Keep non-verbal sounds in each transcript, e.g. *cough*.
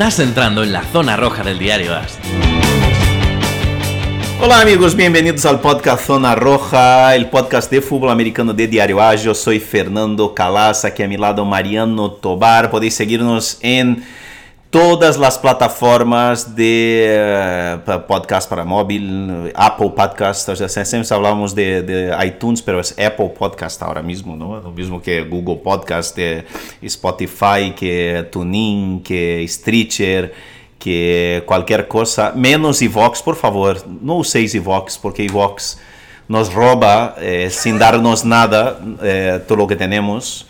Estás entrando en la zona roja del diario AS. Olá, amigos, bem-vindos ao podcast Zona Roja, o podcast de futebol americano de Diário Ágil. Eu sou Fernando Calas, aqui a mi lado Mariano Tobar. Podéis seguir-nos em todas as plataformas de uh, podcast para móvel, Apple Podcast. O sea, sempre falamos de, de, iTunes, pero é Apple Podcast agora mesmo, não? O mesmo que Google Podcast, Spotify, que TuneIn, que Stitcher que qualquer coisa, menos Evox, por favor, não useis Evox, porque Evox nos rouba eh, darnos nada eh, todo lo que tenemos.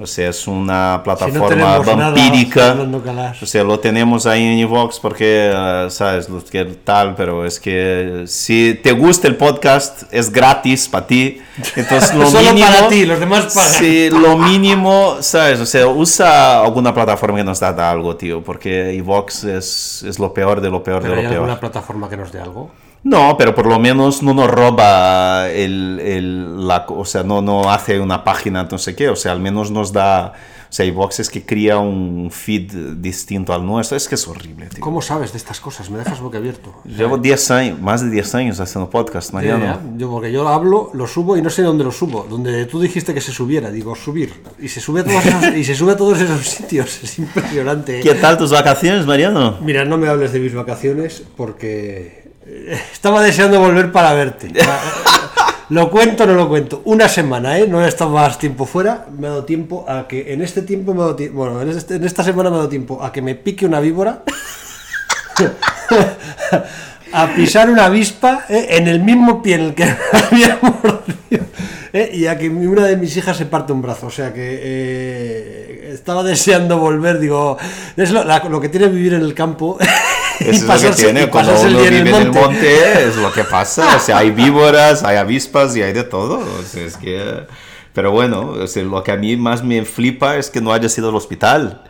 O sea, es una plataforma si no vampírica. Nada, o sea, lo tenemos ahí en Evox porque, uh, sabes, lo que tal, pero es que si te gusta el podcast, es gratis para ti. Entonces, lo *laughs* Solo mínimo. para ti, los demás pagan. Sí, lo mínimo, sabes, o sea, usa alguna plataforma que nos da algo, tío, porque Evox es, es lo peor de lo peor ¿Pero de hay lo peor. alguna plataforma que nos dé algo? No, pero por lo menos no nos roba el, el la, o sea, no, no hace una página, no sé qué, o sea, al menos nos da, o sea, iVox es que crea un feed distinto al nuestro, es que es horrible, tío. ¿Cómo sabes de estas cosas? Me dejas boquiabierto. Llevo 10 años, más de 10 años haciendo podcast, Mariano. Ya, ya. Yo, porque yo hablo, lo subo y no sé dónde lo subo. Donde tú dijiste que se subiera, digo subir. Y se sube a todos esos, y se sube a todos esos sitios. Es impresionante. ¿Qué tal tus vacaciones, Mariano? Mira, no me hables de mis vacaciones porque estaba deseando volver para verte. *laughs* Lo cuento o no lo cuento. Una semana, ¿eh? No he estado más tiempo fuera. Me ha dado tiempo a que en este tiempo me ha dado tiempo. Bueno, en, este- en esta semana me ha dado tiempo a que me pique una víbora. *laughs* a pisar una avispa ¿eh? en el mismo pie en el que *laughs* me había mordido. ¿eh? Y a que una de mis hijas se parte un brazo. O sea que eh, estaba deseando volver. Digo, es lo, la- lo que tiene vivir en el campo. *laughs* Eso es lo que pasarse- tiene, y cuando pasarse el uno en vive el en el monte. es lo que pasa, o sea, hay víboras, hay avispas y hay de todo, o sea, es que... Pero bueno, o sea, lo que a mí más me flipa es que no haya sido al hospital,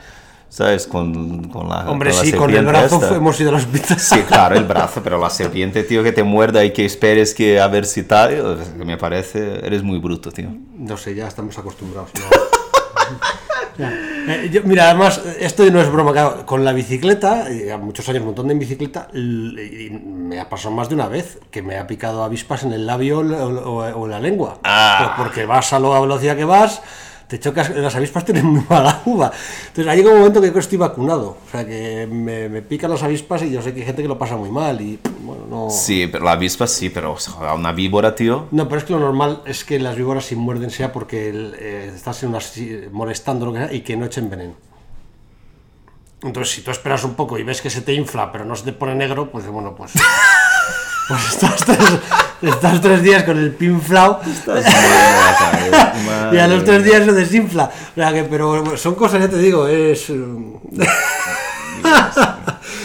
¿sabes? Con, con la Hombre, con la sí, con el brazo esta. hemos ido al hospital. Sí, claro, el brazo, pero la serpiente, tío, que te muerda y que esperes que a ver si tal, me parece, eres muy bruto, tío. No sé, ya estamos acostumbrados. ¿no? Ya. *laughs* Eh, yo- mira, además, esto no es broma, claro, con la bicicleta, eh, muchos años, un montón de bicicleta, y me ha pasado más de una vez que me ha picado avispas en el labio o, o- o en la lengua. Ah. Pues porque vas a la velocidad que vas, te chocas, las avispas tienen muy mala uva. Entonces, ha llegado un momento que estoy vacunado. O sea, que me, me pican las avispas y yo sé que hay gente que lo pasa muy mal y, bueno, no... Sí, pero la avispa sí, pero sea, una víbora, tío. No, pero es que lo normal es que las víboras si muerden sea porque eh, estás en una, molestando lo que sea y que no echen veneno. Entonces, si tú esperas un poco y ves que se te infla, pero no se te pone negro, pues bueno, pues. *laughs* Pues estás tres, estás tres días con el pinflao *laughs* y a los tres días se desinfla. O sea que, pero son cosas, ya te digo, es. eh, *laughs*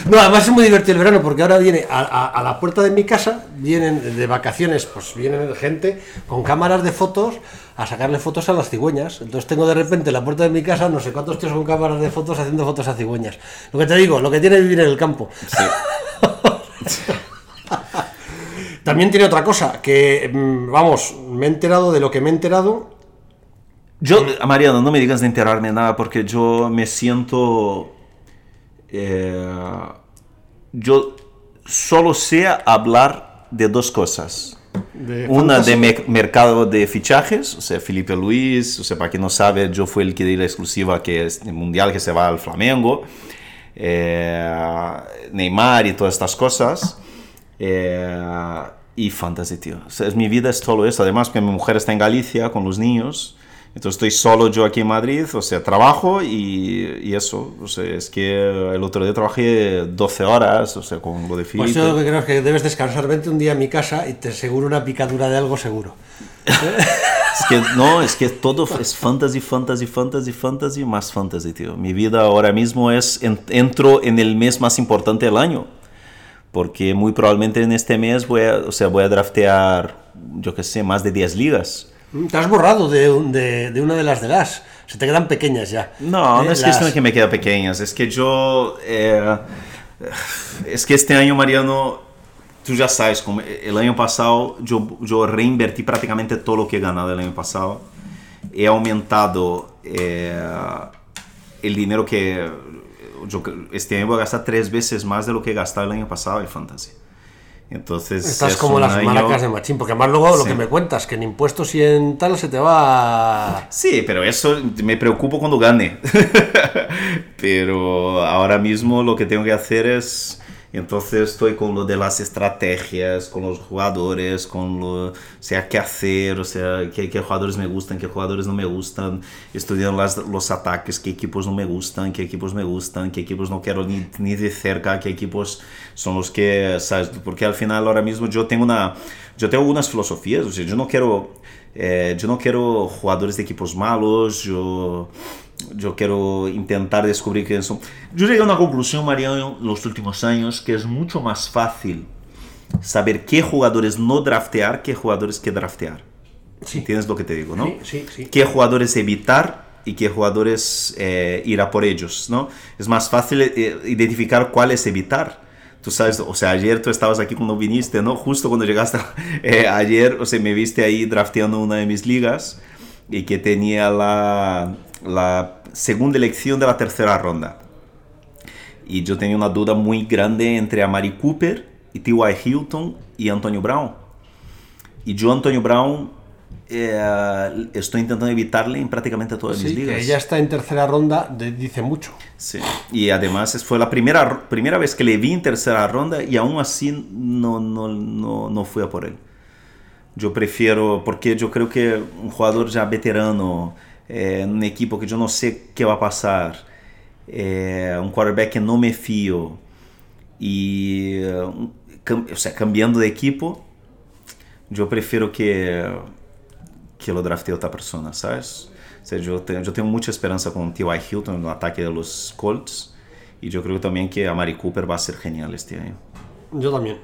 No, además es muy divertido el verano porque ahora viene a, a- a la puerta de mi casa, vienen de vacaciones, pues vienen gente con cámaras de fotos a sacarle fotos a las cigüeñas. Entonces tengo de repente en la puerta de mi casa no sé cuántos tíos con cámaras de fotos haciendo fotos a cigüeñas. Lo que te digo, lo que tiene vivir en el campo. *laughs* También tiene otra cosa, que mm, vamos, me he enterado de lo que me he enterado. Yo, Mariano, no me digas de enterarme nada porque yo me siento. eh, yo solo sé hablar de dos cosas. De Una de me- mercado de fichajes, o sea, Felipe Luis, o sea, para quien no sabe, yo fui el que di la exclusiva que es el mundial que se va al Flamengo, eh, Neymar y todas estas cosas. Eh, y fantasy, tío. O sea, es, mi vida es solo eso. Además, que mi mujer está en Galicia con los niños. Entonces estoy solo yo aquí en Madrid, o sea, trabajo y, y eso. O sea, es que el otro día trabajé 12 horas, o sea, con lo de Felipe. Pues yo lo que creo es que debes descansar, vente un día a mi casa y te aseguro una picadura de algo seguro. *laughs* Es que no, es que todo es fantasy, fantasy, fantasy, fantasy, más fantasy, tío. Mi vida ahora mismo es, en- entro en el mes más importante del año. Porque muy probablemente en este mes voy a, o sea, voy a draftear, yo qué sé, más de 10 ligas. Te has borrado de, de, de una de las de las. Se te quedan pequeñas ya. No, Eh, no es las- cuestión de que me quedan pequeñas, es que yo... eh, es que este año, Mariano, tú ya sabes, como el año pasado yo, yo reinvertí prácticamente todo lo que he ganado el año pasado. He aumentado eh, el dinero que... yo este año voy a gastar tres veces más de lo que he gastado el año pasado en fantasy. Entonces, Estás es como las año- maracas de machín, porque además luego lo Sí. que me cuentas, que en impuestos y en tal se te va... Sí, pero eso me preocupo cuando gane. *laughs* pero ahora mismo lo que tengo que hacer es... Entonces estoy con lo de las estrategias, con los jugadores, con lo, o sea, qué hacer, o sea, qué, qué jugadores me gustan, qué jugadores no me gustan, estudiando las, los ataques, qué equipos no me gustan, qué equipos me gustan, qué equipos no quiero ni, ni de cerca, qué equipos son los que, ¿sabes? Porque al final ahora mismo yo tengo una, yo tengo unas filosofías, o sea, yo no quiero, eh, yo no quiero de equipos malos, yo, yo quiero intentar descubrir quiénes son. Yo llegué a una conclusión, Mariano, en los últimos años, que es mucho más fácil saber qué jugadores no draftear que jugadores que draftear. Sí. ¿Entiendes lo que te digo, no? Sí, sí, qué jugadores evitar y qué jugadores eh, ir a por ellos, ¿no? Es más fácil eh, identificar cuáles evitar. Tú sabes, o sea, ayer tú estabas aquí cuando viniste, ¿no? Justo cuando llegaste, *laughs* eh, ayer, o sea, me viste ahí drafteando una de mis ligas y que tenía la, la segunda elección de la tercera ronda. Y yo tenía una duda muy grande entre Amari Cooper y T.Y. Hilton y Antonio Brown. Y yo, Antonio Brown, eh, estoy intentando evitarle en prácticamente todas mis Sí, ligas. que ella está en tercera ronda, de- dice mucho. Sí. Y además fue la primera, primera vez que le vi en tercera ronda y aún así no, no, no, no fui a por él. Yo prefiero, porque yo creo que un jugador ya veterano, eh, en un equipo que yo no sé qué va a pasar, eh, un quarterback que no me fío y, eh, un- cam- o sea, cambiando de equipo, yo prefiero que, que lo draftee otra persona, ¿sabes? O sea, yo, tengo, yo tengo mucha esperanza con T.Y. Hilton en el ataque de los Colts y yo creo también que Amari Cooper va a ser genial este año. Yo también.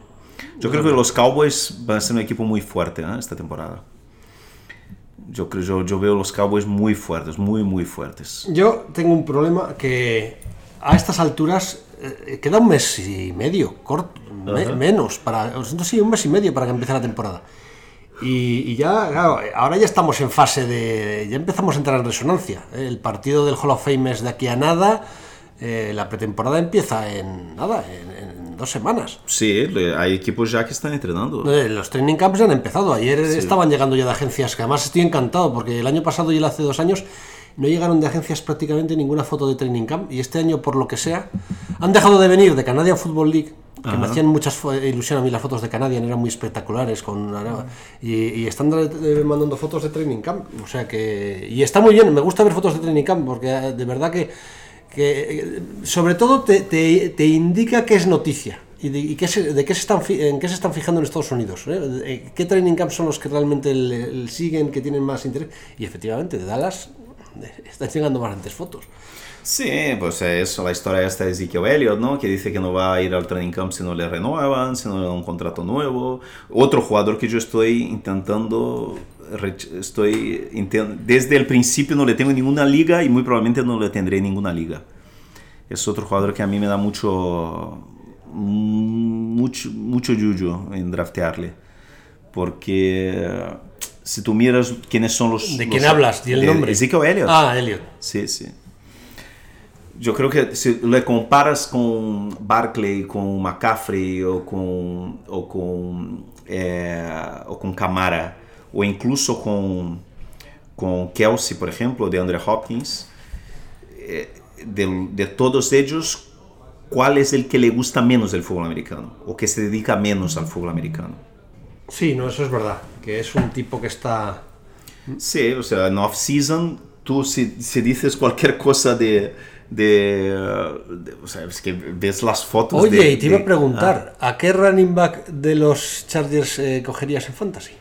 Yo creo que los Cowboys van a ser un equipo muy fuerte ¿eh? esta temporada. Yo, creo, yo, yo veo los Cowboys muy fuertes, muy, muy fuertes. Yo tengo un problema que a estas alturas eh, queda un mes y medio, corto, me- menos, para, no, sí, un mes y medio para que empiece la temporada. Y, y ya, claro, ahora ya estamos en fase de. Ya empezamos a entrar en resonancia. El partido del Hall of Fame es de aquí a nada. eh, la pretemporada empieza en nada, en dos semanas. Sí, hay equipos ya que están entrenando. Eh, Los training camps ya han empezado. Ayer estaban llegando ya de agencias, que además estoy encantado, porque el año pasado y el hace dos años no llegaron de agencias prácticamente ninguna foto de training camp. Y este año, por lo que sea, han dejado de venir de Canadian Football League, que me hacían muchas fo- ilusión a mí las fotos de Canadian, eran muy espectaculares. Con, y, y están eh, mandando fotos de training camp. O sea que. Y está muy bien, me gusta ver fotos de training camp, porque eh, de verdad que. Que eh, sobre todo te, te- te indica que es noticia y de, y qué se- de qué se están, en qué se están fijando en Estados Unidos. ¿eh? De- ¿Qué training camps son los que realmente le- le siguen, que tienen más interés? Y efectivamente, de Dallas eh, están llegando bastantes fotos. Sí, pues eso, la historia esta de Ezekiel Elliott, ¿no? Que dice que no va a ir al training camp si no le renuevan, si no le dan un contrato nuevo. Otro jugador que yo estoy intentando, estoy desde el principio no le tengo ninguna liga y muy probablemente no le tendré en ninguna liga. Es otro jugador que a mí me da mucho, mucho, mucho yuyo en draftearle. Porque si tú miras quiénes son los... ¿De los- quién hablas? ¿Y el de nombre? Ezekiel Elliott. Ah, Elliot. Sí, sí. Yo creo que si le comparas con Barkley, con McCaffrey o con, o con, eh, o con Camara, o incluso con, con Kelsey, por ejemplo, de Andre Hopkins, eh, de, de todos ellos, ¿cuál es el que le gusta menos del fútbol americano? O que se dedica menos al fútbol americano? Sí, no, eso es verdad. Que es un tipo que está. Sí, o sea, en off-season, tú si, si dices cualquier cosa de, de, de- O sea, es que ves las fotos Oye, de- y te iba de- a preguntar, ¿a qué running back de los Chargers eh, cogerías en Fantasy?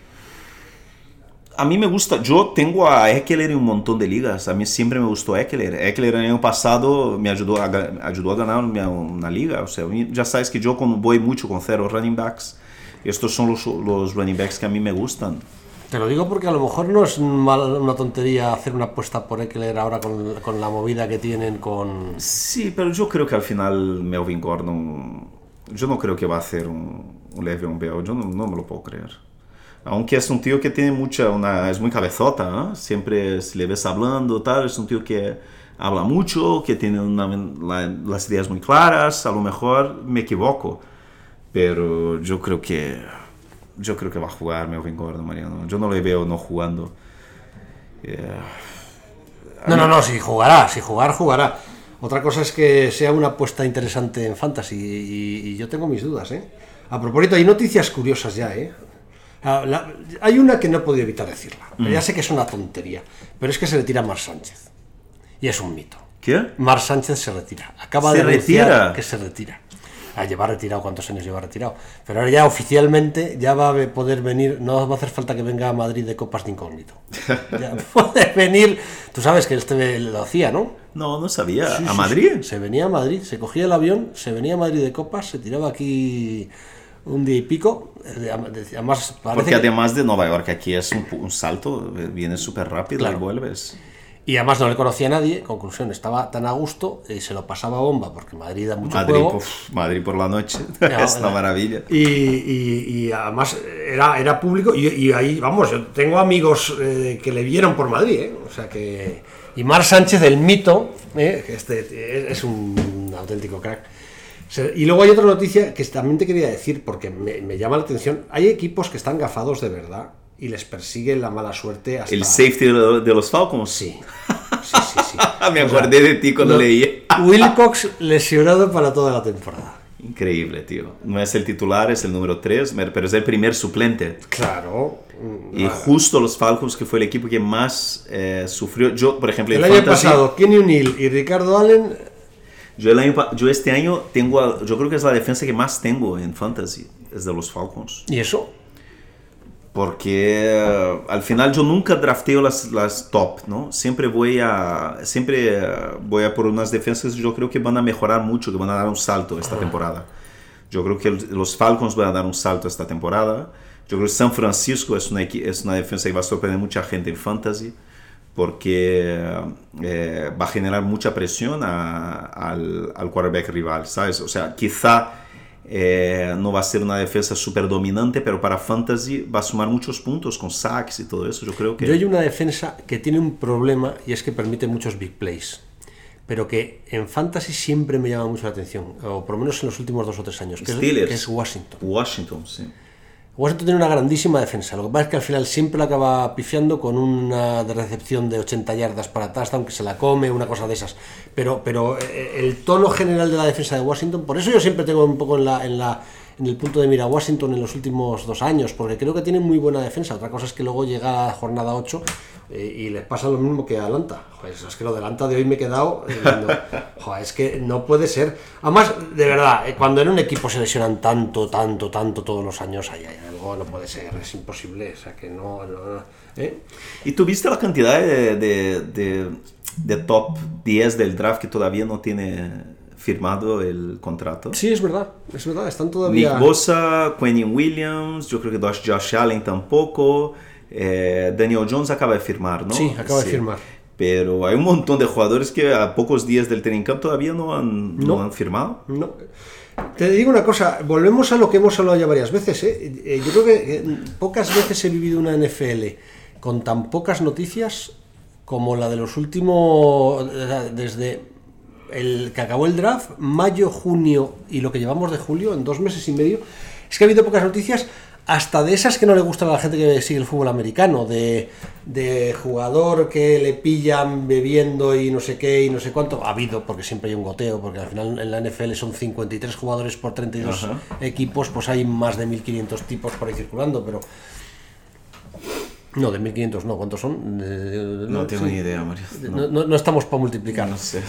A mí me gusta, yo tengo a Eckler en un montón de ligas, a mí siempre me gustó Eckler. Eckler el año pasado me ayudó a, ayudó a ganar una, una liga, o sea, ya sabes que yo como voy mucho con cero running backs, estos son los, los running backs que a mí me gustan. Te lo digo porque a lo mejor no es mal- una tontería hacer una apuesta por Eckler ahora con, con la movida que tienen con... Sí, pero yo creo que al final Melvin Gordon, yo no creo que va a hacer un, un Le'Veon Bell, yo no, no me lo puedo creer. Aunque es un tío que tiene mucha, una, es muy cabezota, ¿eh? siempre si le ves hablando, tal, es un tío que habla mucho, que tiene una- la- las ideas muy claras, a lo mejor me equivoco, pero yo creo que yo creo que va a jugar Melvin Gordon, Mariano. Yo no le veo no jugando. Eh, No, no, no, si jugará, si jugar, jugará. Otra cosa es que sea una apuesta interesante en Fantasy y, y yo tengo mis dudas, ¿eh? A propósito, hay noticias curiosas ya, ¿eh? Ah, la- hay una que no he podido evitar decirla. Ya sé que es una tontería, pero es que se retira Mar Sánchez. Y es un mito. ¿Qué? Mar Sánchez se retira. Acaba ¿Se de retira? que se retira. Ah, lleva retirado, ¿cuántos años lleva retirado? Pero ahora ya oficialmente ya va a poder venir, no va a hacer falta que venga a Madrid de copas de incógnito. *laughs* Ya puede venir, tú sabes que este lo hacía, ¿no? No, no sabía. Sí, ¿A sí, Madrid? sí. Se venía a Madrid, se cogía el avión, se venía a Madrid de copas, se tiraba aquí un día y pico. eh, Además, Porque que- además de Nueva York, aquí es un, salto, eh, viene súper rápido Claro. y vuelves. y además no le conocía a nadie. Conclusión, estaba tan a gusto y se lo pasaba bomba porque Madrid da mucho Madrid, juego. Madrid por la noche, *laughs* *laughs* Ya, es una la- maravilla. Y, y- y además era, era público y, y ahí, vamos, yo tengo amigos eh, que le vieron por Madrid, ¿eh? O sea que... Y Mar Sánchez, el mito, ¿eh? que este es un auténtico crack. Y luego hay otra noticia que también te quería decir, porque me, me llama la atención. Hay equipos que están gafados de verdad y les persigue la mala suerte hasta... El safety de, lo- de los Falcons. Sí, *laughs* sí, sí. sí. Me O sea, acordé de ti cuando lo- leí. Wilcox lesionado para toda la temporada. Increíble, tío. No es el titular, es el número 3, pero es el primer suplente. Claro. Y justo los Falcons, que fue el equipo que más eh, sufrió. Yo, por ejemplo, El año Fantasy, pasado, Kenny O'Neill y Ricardo Allen Yo, el año yo este año tengo, yo creo que es la defensa que más tengo en Fantasy, es de los Falcons. ¿Y eso? Porque eh, al final yo nunca drafteo las, las top, ¿no? Siempre voy a siempre eh, voy a por unas defensas que yo creo que van a mejorar mucho, que van a dar un salto esta temporada. Yo creo que los Falcons van a dar un salto esta temporada. Yo creo que San Francisco es una, es una defensa que va a sorprender mucha gente en fantasy porque eh, va a generar mucha presión a- al, al quarterback rival, ¿sabes? O sea, quizá eh, no va a ser una defensa súper dominante, pero para fantasy va a sumar muchos puntos con sacks y todo eso. Yo creo que... Yo hay una defensa que tiene un problema y es que permite muchos big plays. Pero que en fantasy siempre me llama mucho la atención, o por lo menos en los últimos dos o tres años, que, es, Steelers. que es Washington. Washington, sí. Washington tiene una grandísima defensa. Lo que pasa es que al final siempre la acaba pifiando con una recepción de 80 yardas para touchdown que se la come, una cosa de esas. Pero, pero eh, el tono general de la defensa de Washington, por eso yo siempre tengo un poco en la, en la en el punto de mira Washington en los últimos dos años, porque creo que tiene muy buena defensa. Otra cosa es que luego llega a la jornada 8 eh, y les pasa lo mismo que a Atlanta. Joder, es que lo de Atlanta de hoy me he quedado. eh, *laughs* joder, es que no puede ser. Además, de verdad, eh, cuando en un equipo se lesionan tanto, tanto, tanto todos los años, hay, algo, no puede ser, es imposible. O sea, que no. no, no, ¿eh? ¿Y tú viste la cantidad de, de, de- de top 10 del draft que todavía no tiene firmado el contrato? Sí, es verdad, es verdad, están todavía. Nick Bosa, Quentin Williams, yo creo que Josh, Allen tampoco. eh, Daniel Jones acaba de firmar, ¿no? Sí, acaba de firmar. Pero hay un montón de jugadores que a pocos días del training camp todavía no han, no No. han firmado. No. Te digo una cosa, volvemos a lo que hemos hablado ya varias veces. ¿eh? Eh, Yo creo que pocas veces he vivido una NFL con tan pocas noticias como la de los últimos, desde el que acabó el draft, mayo, junio y lo que llevamos de julio, en dos meses y medio. Es que ha habido pocas noticias, hasta de esas que no le gustan a la gente que sigue el fútbol americano, de, de jugador que le pillan bebiendo y no sé qué y no sé cuánto. Ha habido, porque siempre hay un goteo, porque al final en la NFL son 53 jugadores por 32 Ajá. equipos, pues hay más de 1500 tipos por ahí circulando, pero. No, de 1500 no, ¿cuántos son? Eh, No tengo sí. ni idea, Mario. No. No, no- no estamos para multiplicar. No sé.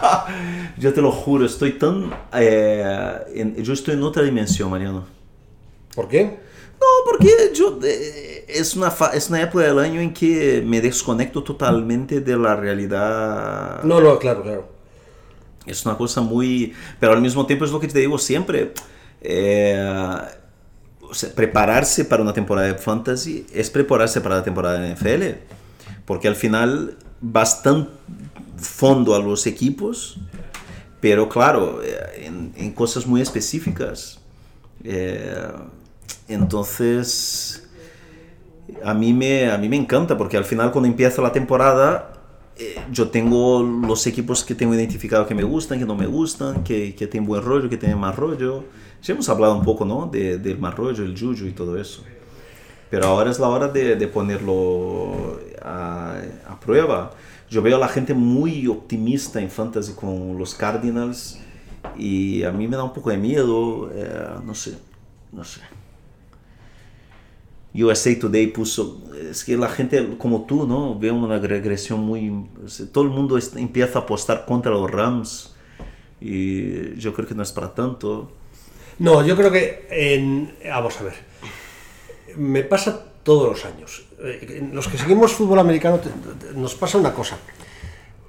*laughs* yo te lo juro, estoy tan... eh, en- yo estoy en otra dimensión, Mariano. ¿Por qué? No, porque yo, eh, es, una fa- es una época del año en que me desconecto totalmente de la realidad. No, no, claro, claro. Es una cosa muy... Pero al mismo tiempo es lo que te digo siempre. eh, prepararse para una temporada de fantasy es prepararse para la temporada de NFL. Porque al final vas tan fondo a los equipos, pero claro, eh, en, en cosas muy específicas. Eh, entonces, a mí, me, a mí me encanta porque al final cuando empieza la temporada eh, yo tengo los equipos que tengo identificado que me gustan, que no me gustan, que, que tienen buen rollo, que tienen más rollo. Ya hemos hablado un poco, ¿no? De, del mal el juju y todo eso. Pero ahora es la hora de, de ponerlo a, a, prueba. Yo veo a la gente muy optimista en fantasy con los Cardinals y a mí me da un poco de miedo, eh, no sé, no sé. USA Today puso, es que la gente como tú, ¿no? Ve una regresión muy... Todo el mundo empieza a apostar contra los Rams y yo creo que no es para tanto. No, yo creo que en... Vamos a ver. Me pasa todos los años. Eh, los que seguimos fútbol americano nos pasa una cosa.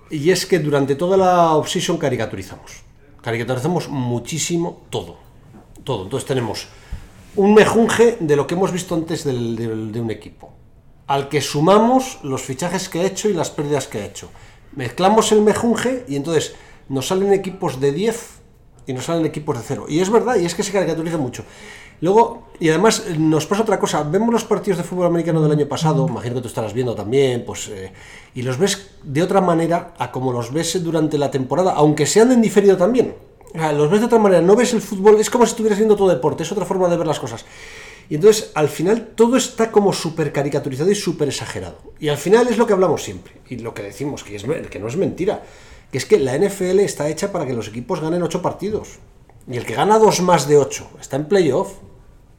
Y es que durante toda la offseason caricaturizamos. Caricaturizamos muchísimo todo. Todo. Entonces tenemos un mejunje de lo que hemos visto antes de un equipo, al que sumamos los fichajes que ha hecho y las pérdidas que ha hecho. Mezclamos el mejunje y entonces nos salen equipos de 10 y nos salen equipos de 0. Y es verdad, y es que se caricaturiza mucho. Luego, y además nos pasa otra cosa, vemos los partidos de fútbol americano del año pasado, imagino que tú estarás viendo también, pues, eh, y los ves de otra manera a como los ves durante la temporada, aunque sean en diferido también los ves de otra manera, no ves el fútbol, es como si estuvieras viendo todo deporte, es otra forma de ver las cosas. Y entonces, al final, todo está como súper caricaturizado y súper exagerado. Y al final es lo que hablamos siempre, y lo que decimos, que, es, que no es mentira, que es que la NFL está hecha para que los equipos ganen 8 partidos. Y el que gana 2 más de 8 está en playoff.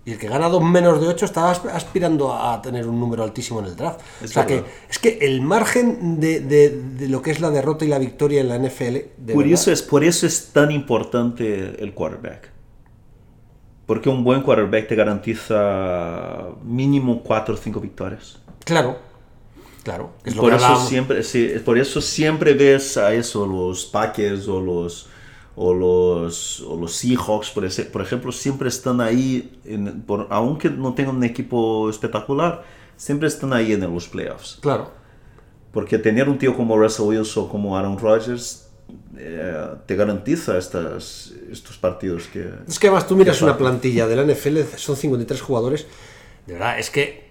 Y el que gana 2 menos de 8 está aspirando a tener un número altísimo en el draft. Es o sea que es que el margen de, de, de, lo que es la derrota y la victoria en la NFL. por, eso es, por eso es tan importante el quarterback. Porque un buen quarterback te garantiza mínimo 4 o 5 victorias. Claro. Claro. Es por, eso siempre, sí, por eso siempre ves a eso, los Packers o los o los, o los Seahawks, por, ese, por ejemplo, siempre están ahí, en, por, aunque no tengan un equipo espectacular, siempre están ahí en los playoffs. Claro. Porque tener un tío como Russell Wilson o como Aaron Rodgers eh, te garantiza estas, estos partidos que... Es que además tú miras una plantilla de la NFL, son 53 jugadores, de verdad, es que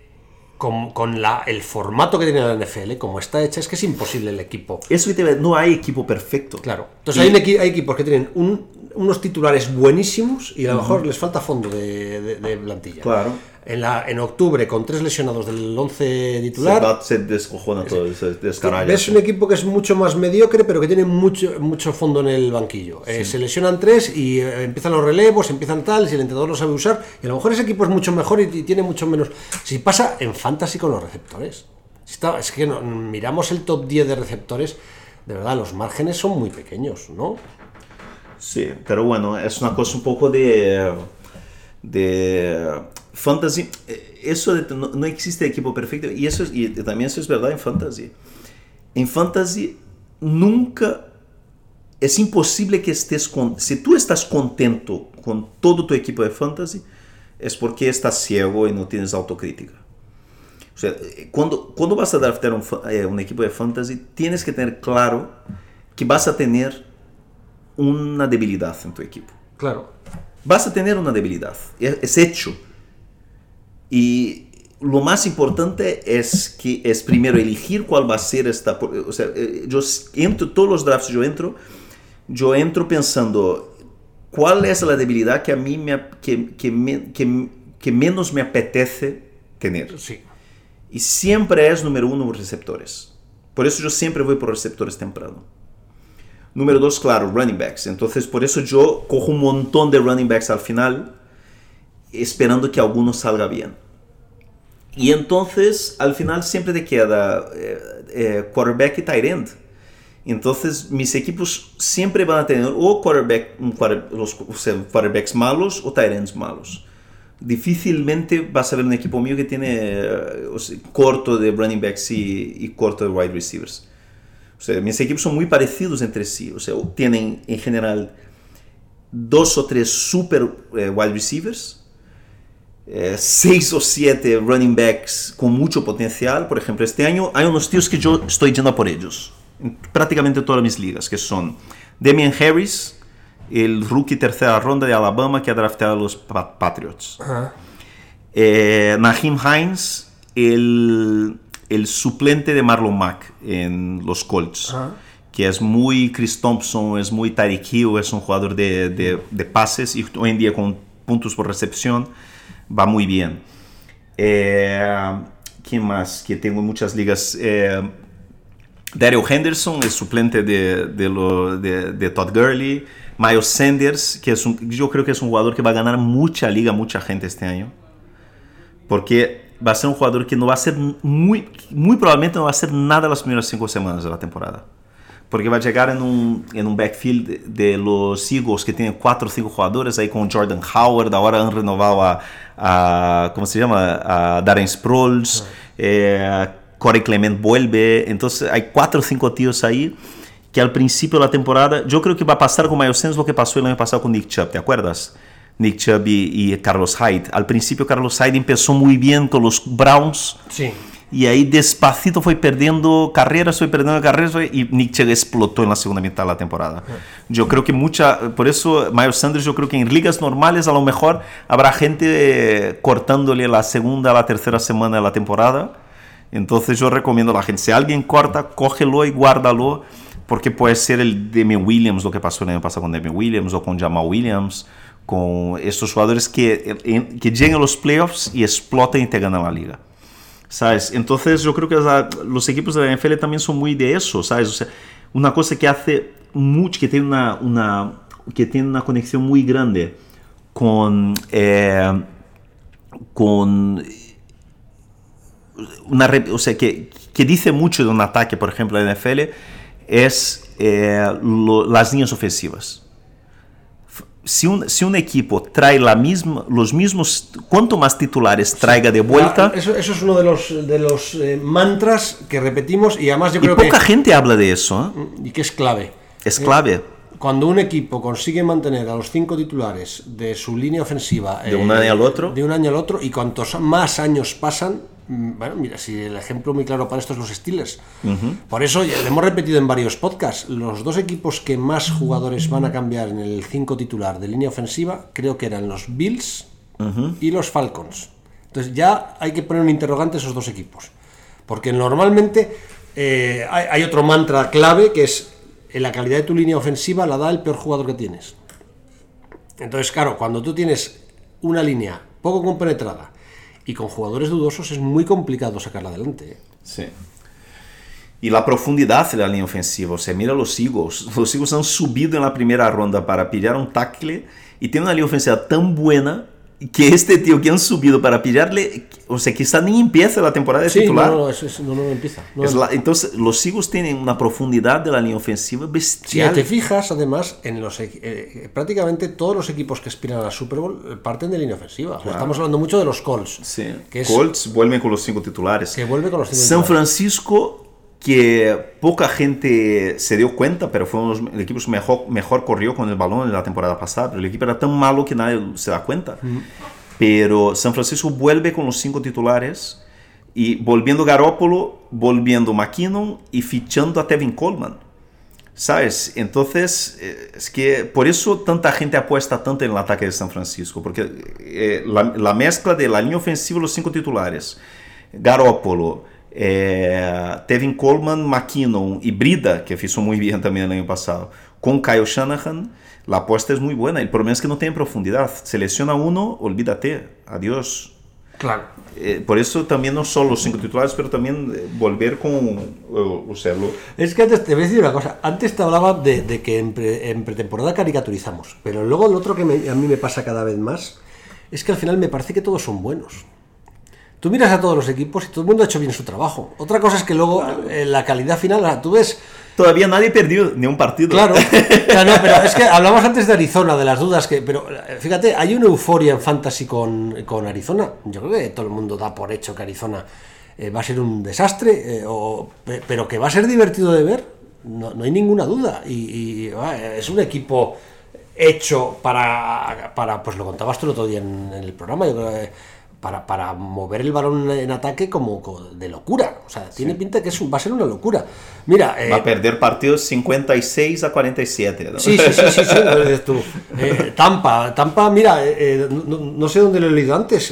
con, con la, el formato que tiene la NFL, como está hecha, es que es imposible el equipo. Eso no hay equipo perfecto. Claro. Entonces y... hay, hay, equipos que tienen un, unos titulares buenísimos y a lo mejor uh -huh. les falta fondo de, de, de, plantilla. Claro. En, la, en octubre, con tres lesionados del 11 titular. Se, va, se descojona todo, se descaralla. Ves un equipo que es mucho más mediocre, pero que tiene mucho, mucho fondo en el banquillo. Sí. Eh, se lesionan tres y eh, empiezan los relevos, empiezan tal, si el entrenador lo sabe usar. Y a lo mejor ese equipo es mucho mejor y, y tiene mucho menos. Si pasa en fantasy con los receptores. Si está, es que no, miramos el top 10 de receptores, de verdad, los márgenes son muy pequeños, ¿no? Sí, pero bueno, es una cosa un poco de. de fantasy. Eso de, no, no, existe equipo perfecto. Y, eso, y también eso es verdad en fantasy. En fantasy nunca. Es imposible que estés con. Si tú estás contento con todo tu equipo de fantasy, es porque estás ciego y no tienes autocrítica. O sea, cuando, cuando vas a draftear un, eh, un equipo de fantasy, tienes que tener claro que vas a tener una debilidad en tu equipo. Claro. Vas a tener una debilidad, es, es, hecho. Y lo más importante es que es primero elegir cuál va a ser esta. O sea, eh, yo entro, todos los drafts yo entro, yo entro pensando cuál es la debilidad que a mí me, que, que, me, que, que menos me apetece tener. Sí. Y siempre es número uno receptores. Por eso yo siempre voy por receptores temprano. Número dos, claro, running backs. Entonces, por eso yo cojo un montón de running backs al final, esperando que alguno salga bien. Y entonces, al final, siempre te queda eh, eh, quarterback y tight end. Entonces, mis equipos siempre van a tener o quarterback, los quarterbacks malos o tight ends malos. Difícilmente vas a ver un equipo mío que tiene uh, o sea, corto de running backs y, y corto de wide receivers. O sea, mis equipos son muy parecidos entre sí. O sea, tienen en general dos o tres super eh, wide receivers, eh, seis o siete running backs con mucho potencial. Por ejemplo, este año hay unos tíos que yo estoy yendo a por ellos. En prácticamente todas mis ligas, que son Damian Harris, el rookie tercera ronda de Alabama que ha drafteado a los Patriots. Uh -huh. eh, Naheem Hines, el el suplente de Marlon Mack en los Colts. Que es muy Chris Thompson, es muy Tyreek Hill, es un jugador de, de, de pases y hoy en día con puntos por recepción va muy bien. Eh, ¿Quién más? Que tengo muchas ligas. Eh, Daryl Henderson, el suplente de, de, lo, de, Todd Gurley. Miles Sanders, que es un, yo creo que es un jugador que va a ganar mucha liga, mucha gente este año. Porque va a ser un jugador que no va a ser muy, muy probablemente no va a hacer nada las primeras cinco semanas de la temporada. Porque va a llegar en un, en un backfield de, los Eagles que tiene cuatro o cinco jugadores ahí con Jordan Howard, ahora han renovado a, a ¿cómo se llama? A Darren Sproles, eh, Corey Clement vuelve, entonces hay cuatro o cinco tíos ahí que al principio de la temporada, yo creo que va a pasar con Miles Sanders lo que pasó el año pasado con Nick Chubb, ¿te acuerdas? Nick Chubb y, y, Carlos Hyde. Al principio Carlos Hyde empezó muy bien con los Browns. Sí. Y ahí despacito fue perdiendo carreras, fue perdiendo carreras y Nick Chubb explotó en la segunda mitad de la temporada. Yo creo que mucha, por eso Miles Sanders, yo creo que en ligas normales a lo mejor habrá gente eh, cortándole la segunda a la tercera semana de la temporada. Entonces yo recomiendo a la gente, si alguien corta, cógelo y guárdalo, porque puede ser el Demi Williams, lo que pasó el año pasado con Demi Williams o con Jamal Williams, con estos jugadores que, que lleguen a los playoffs y exploten y te ganan la liga. ¿Sabes? Entonces yo creo que los equipos de la NFL también son muy de eso, ¿sabes? O sea, una cosa que hace mucho, que tiene una, una, que tiene una conexión muy grande con, eh, con una, o sea, que, que, dice mucho de un ataque, por ejemplo, de la NFL, es eh, las líneas ofensivas. Si un, si un, equipo trae la misma, los mismos, cuanto más titulares traiga de vuelta. Eso, eso es uno de los, de los eh, mantras que repetimos y además yo creo y poca que. gente habla de eso. ¿eh? Y que es clave. Es clave. Eh, cuando un equipo consigue mantener a los cinco titulares de su línea ofensiva de un año al otro, de un año al otro, y cuantos más años pasan, bueno, mira, si el ejemplo muy claro para esto es los Steelers. Uh -huh. Por eso, ya lo hemos repetido en varios podcasts, los dos equipos que más jugadores van a cambiar en el 5 titular de línea ofensiva, creo que eran los Bills uh -huh. y los Falcons. Entonces ya hay que poner un interrogante a esos dos equipos. Porque normalmente eh, hay, hay, otro mantra clave que es la calidad de tu línea ofensiva la da el peor jugador que tienes. Entonces, claro, cuando tú tienes una línea poco compenetrada, y con jugadores dudosos es muy complicado sacarla adelante. Sí. Y la profundidad de la línea ofensiva, o sea, mira los Eagles, *laughs* los Eagles han subido en la primera ronda para pillar un tackle y tienen una línea ofensiva tan buena que este tío que han subido para pillarle, o sea, quizá ni empieza la temporada de sí, titular. No, no, eso, eso, no, no empieza. No, es la, entonces, los Eagles tienen una profundidad de la línea ofensiva bestial. Si te fijas, además, en los eh, prácticamente todos los equipos que aspiran a la Super Bowl parten de línea ofensiva. Claro. Estamos hablando mucho de los Colts. Sí. Que es, Colts vuelven con los cinco titulares. Que vuelve con los cinco San titulares. Francisco que poca gente se dio cuenta, pero fue uno de los equipos mejor, mejor corrió con el balón en la temporada pasada, pero el equipo era tan malo que nadie se da cuenta. Uh -huh. Pero San Francisco vuelve con los cinco titulares y volviendo Garópolo, volviendo McKinnon y fichando a Tevin Coleman. ¿Sabes? Entonces, eh, es que por eso tanta gente apuesta tanto en el ataque de San Francisco, porque eh, la, la, mezcla de la línea ofensiva, los cinco titulares, Garópolo, eh, Tevin Coleman, McKinnon y Brida, que hizo muy bien también el año pasado, con Kyle Shanahan, la apuesta es muy buena. El problema es que no tiene profundidad. Selecciona uno, olvídate, adiós. Claro. Eh, por eso también no solo los cinco titulares, pero también eh, volver con. Uh, o sea, lo... Es que antes te voy a decir una cosa. Antes te hablaba de, de que en, pre, en, pretemporada caricaturizamos, pero luego lo otro que me, a mí me pasa cada vez más es que al final me parece que todos son buenos. Tú miras a todos los equipos y todo el mundo ha hecho bien su trabajo. Otra cosa es que luego claro. eh, la calidad final, tú ves Todavía nadie perdió ni un partido. Claro, *laughs* claro no, pero es que hablamos antes de Arizona, de las dudas que. Pero fíjate, hay una euforia en fantasy con, con Arizona. Yo creo que todo el mundo da por hecho que Arizona eh, va a ser un desastre, eh, o, pero que va a ser divertido de ver, no, no hay ninguna duda. Y, y eh, es un equipo hecho para, para. Pues lo contabas tú el otro día en, en el programa, yo creo que para, para mover el balón en ataque como, como de locura. O sea, tiene pinta que es un- va a ser una locura. Mira, eh, Va a perder partidos 56 a 47. ¿no? Sí, sí, sí, sí, sí, *laughs* tú. Eh, Tampa, Tampa, mira, eh, eh, no, no sé dónde lo he leído antes.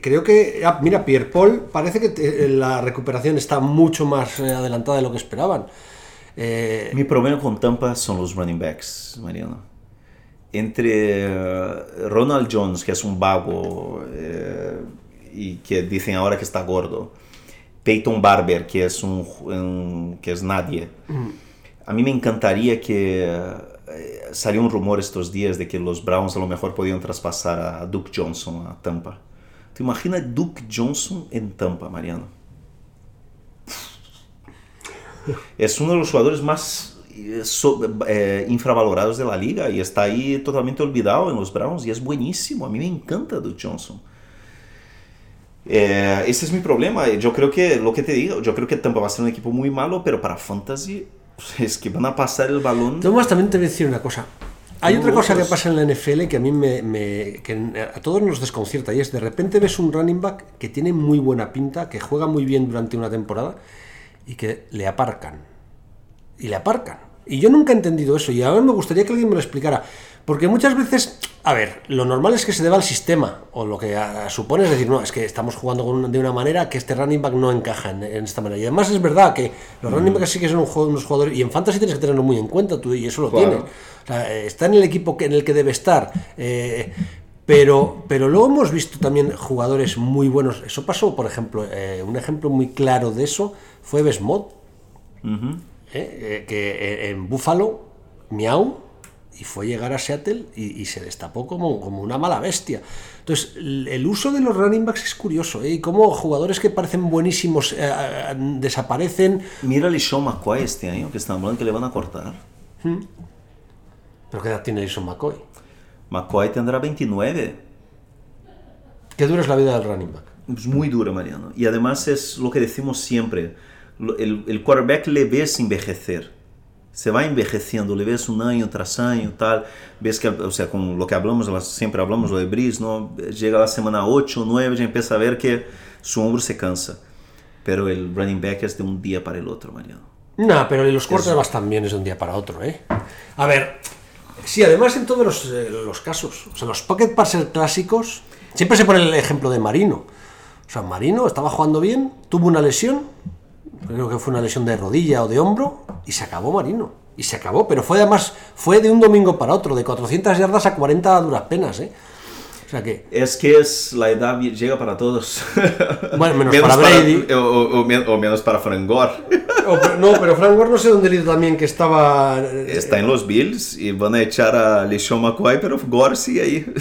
creo que, ah, mira, Pierre Paul parece que te- la recuperación está mucho más adelantada de lo que esperaban. Mi problema con Tampa son los running backs, Mariano. Entre eh, Ronald Jones, que es un vago eh, y que dicen ahora que está gordo, Peyton Barber, que es un, un- que es nadie. A mí me encantaría que eh, salió un rumor estos días de que los Browns a lo mejor podían traspasar a Duke Johnson a Tampa. ¿Te imaginas Duke Johnson en Tampa, Mariano? *laughs* Es uno de los jugadores más eh, so- eh, infravalorados de la liga y está ahí totalmente olvidado en los Browns y es buenísimo. A mí me encanta Duke Johnson. Eh, ese es mi problema. Yo creo que, lo que te digo, yo creo que Tampa va a ser un equipo muy malo, pero para Fantasy pues, es que van a pasar el balón. Tomás, también te voy a decir una cosa. Hay otra cosa que pasa en la NFL que a mí me, me- que a todos nos desconcierta y es de repente ves un running back que tiene muy buena pinta, que juega muy bien durante una temporada y que le aparcan. Y le aparcan. Y yo nunca he entendido eso y ahora me gustaría que alguien me lo explicara. Porque muchas veces, a ver, lo normal es que se deba al sistema o lo que supone es decir, no, es que estamos jugando con una- de una manera que este running back no encaja en, en esta manera. Y además es verdad que los running backs sí que son un unos jugadores y en fantasy tienes que tenerlo muy en cuenta tú y eso lo Claro. tienes. O sea, eh, está en el equipo que, en el que debe estar. eh, pero, pero luego hemos visto también jugadores muy buenos. Eso pasó, por ejemplo, eh, un ejemplo muy claro de eso fue Besmot, Ujú. ¿eh? Eh, que eh, en Buffalo, miau, y fue llegar a Seattle y, y se destapó como, como una mala bestia. Entonces, el, el uso de los running backs es curioso, ¿eh? y cómo jugadores que parecen buenísimos eh, eh, desaparecen, Mira a Sean McCoy este año, que están hablando que le van a cortar. pero ¿qué edad tiene Jason McCoy? McCoy tendrá 29. ¿Qué dura es la vida del running back? Es muy dura, Mariano. Y además es lo que decimos siempre. El, el quarterback le ves envejecer. Se va envejeciendo, le ves un año tras año, tal. Ves que, o sea, con lo que hablamos, siempre hablamos lo de Breeze, ¿no? Llega la semana 8, 9, ya empieza a ver que su hombro se cansa. Pero el running back es de un día para el otro, Mariano. No, pero los quarterbacks también es de un día para otro, ¿eh? A ver, sí, además en todos los, eh, los casos, o sea, los pocket passer clásicos, siempre se pone el ejemplo de Marino. O sea, Marino estaba jugando bien, tuvo una lesión, creo que fue una lesión de rodilla o de hombro, y se acabó Marino. Y se acabó, pero fue además, fue de un domingo para otro, de 400 yardas a 40 a duras penas, ¿eh? O sea que, Es que es la edad llega para todos. *laughs* Bueno, menos para Brady. o, o- o men- o menos para Frank Gore. *laughs* No, pero Frank Gore no sé dónde leído también que estaba... eh, Está en los Bills y van a echar a LeSean McCoy, pero Gore sigue ahí.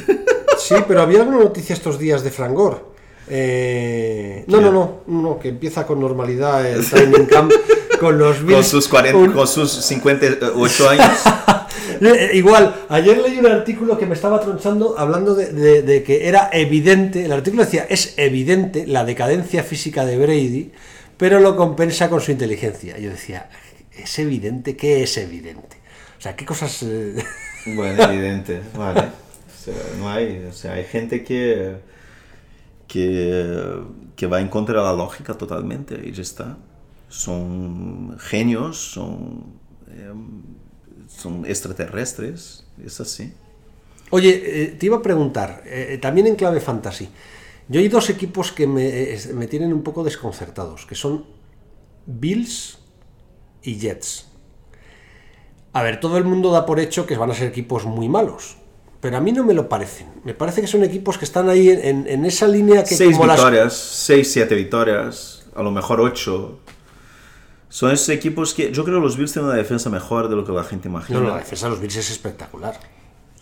Sí, pero había alguna noticia estos días de Frangor. Eh, no, no, no, no, que empieza con normalidad el training camp *laughs* con los con sus 40, Un- con sus 58 años. *laughs* Eh, Igual, ayer leí un artículo que me estaba tronchando hablando de, de- de que era evidente, el artículo decía, es evidente la decadencia física de Brady, pero lo compensa con su inteligencia. Yo decía, ¿es evidente? ¿Qué es evidente? O sea, ¿qué cosas... eh, Bueno, *laughs* evidente, vale. O sea, no hay, o sea, hay gente que, que, que va en contra de la lógica totalmente y ya está. Son genios, son, eh, son extraterrestres, es así. Oye, eh, te iba a preguntar, eh, también en clave fantasy. Yo hay dos equipos que me, me tienen un poco desconcertados, que son Bills y Jets. A ver, todo el mundo da por hecho que van a ser equipos muy malos, pero a mí no me lo parecen. Me parece que son equipos que están ahí en, en esa línea que seis como las- victorias, seis, siete victorias, a lo mejor ocho. Son esos equipos que yo creo que los Bills tienen una defensa mejor de lo que la gente imagina. No, no, la defensa de los Bills es espectacular.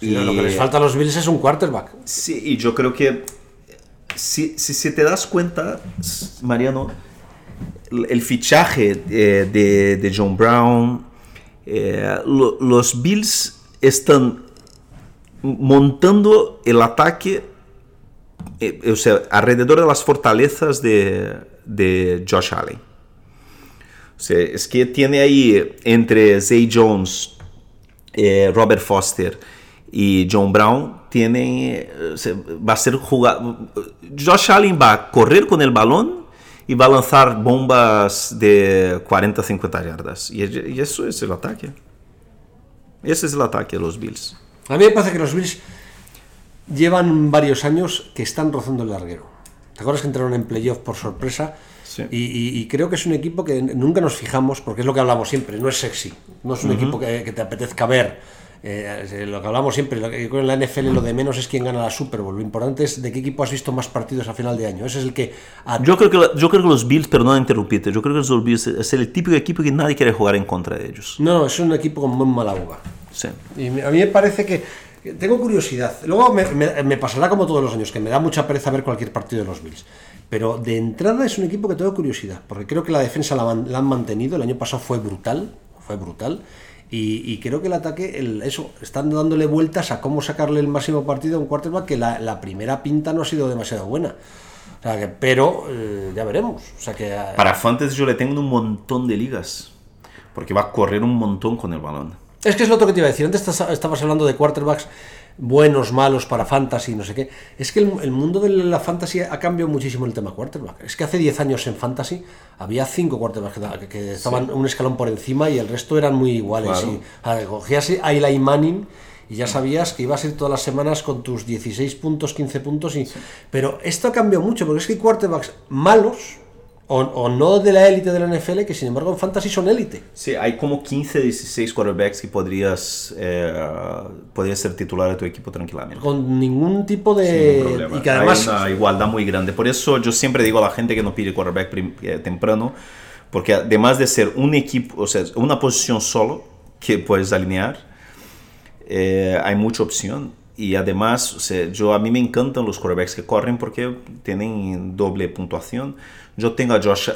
Y- Lo que les falta a los Bills es un quarterback. Sí, y yo creo que si, si, si te das cuenta, Mariano, el el fichaje eh, de, de John Brown, eh, lo- los Bills están montando el ataque, eh, o sea, alrededor de las fortalezas de, de Josh Allen. O sea, es que tiene ahí entre Zay Jones, eh, Robert Foster y John Brown tiene, eh, se- va a ser jugado. Josh Allen va a correr con el balón y va a lanzar bombas de 40, 50 yardas. Y, y eso es el ataque. Ese es el ataque de los Bills. A mí me parece que los Bills llevan varios años que están rozando el larguero. ¿Te acuerdas que entraron en playoff por sorpresa? Sí. Y, y- y creo que es un equipo que nunca nos fijamos, porque es lo que hablamos siempre, no es sexy, no es un equipo que, que te apetezca ver. Eh, lo que hablamos siempre, lo que- en la NFL lo de menos es quién gana la Super Bowl, lo importante es de qué equipo has visto más partidos a final de año. Ese es el que... Yo creo que, la- yo creo que los Bills, perdón interrumpirte, yo creo que los Bills es el típico equipo que nadie quiere jugar en contra de ellos. No, no, es un equipo con muy mala uva. Sí. Y a mí me parece que tengo curiosidad. Luego me, me- me pasará como todos los años, que me da mucha pereza ver cualquier partido de los Bills. Pero de entrada es un equipo que tengo curiosidad, porque creo que la defensa la, la han mantenido. El año pasado fue brutal, fue brutal. Y, y creo que el ataque, el- eso, están dándole vueltas a cómo sacarle el máximo partido a un quarterback que la, la primera pinta no ha sido demasiado buena. O sea que, pero eh, ya veremos. O sea que eh, Para Fantasy yo le tengo en un montón de ligas, porque va a correr un montón con el balón. Es que es lo otro que te iba a decir. Antes estabas hablando de quarterbacks buenos, malos para fantasy, no sé qué. Es que el, el mundo de la fantasy ha cambiado muchísimo el tema quarterback. Es que hace 10 años en fantasy había 5 quarterbacks que, estaban un escalón por encima y el resto eran muy iguales. Claro. Y, cogías a Eli Manning y ya sabías que ibas a ir todas las semanas con tus 16 puntos, 15 puntos. Y, Pero esto ha cambiado mucho porque es que hay quarterbacks malos o, o no de la élite de la NFL que sin embargo en fantasy son élite. Sí, hay como 15, 16 quarterbacks que podrías, eh, podrías ser titular de tu equipo tranquilamente. Con ningún tipo de... y que además... Hay una igualdad muy grande. Por eso yo siempre digo a la gente que no pide quarterback eh, temprano, porque además de ser un equipo, o sea, una posición solo que puedes alinear, eh, hay mucha opción. Y además, o sea, yo, a mí me encantan los quarterbacks que corren porque tienen doble puntuación. Yo tengo a Josh,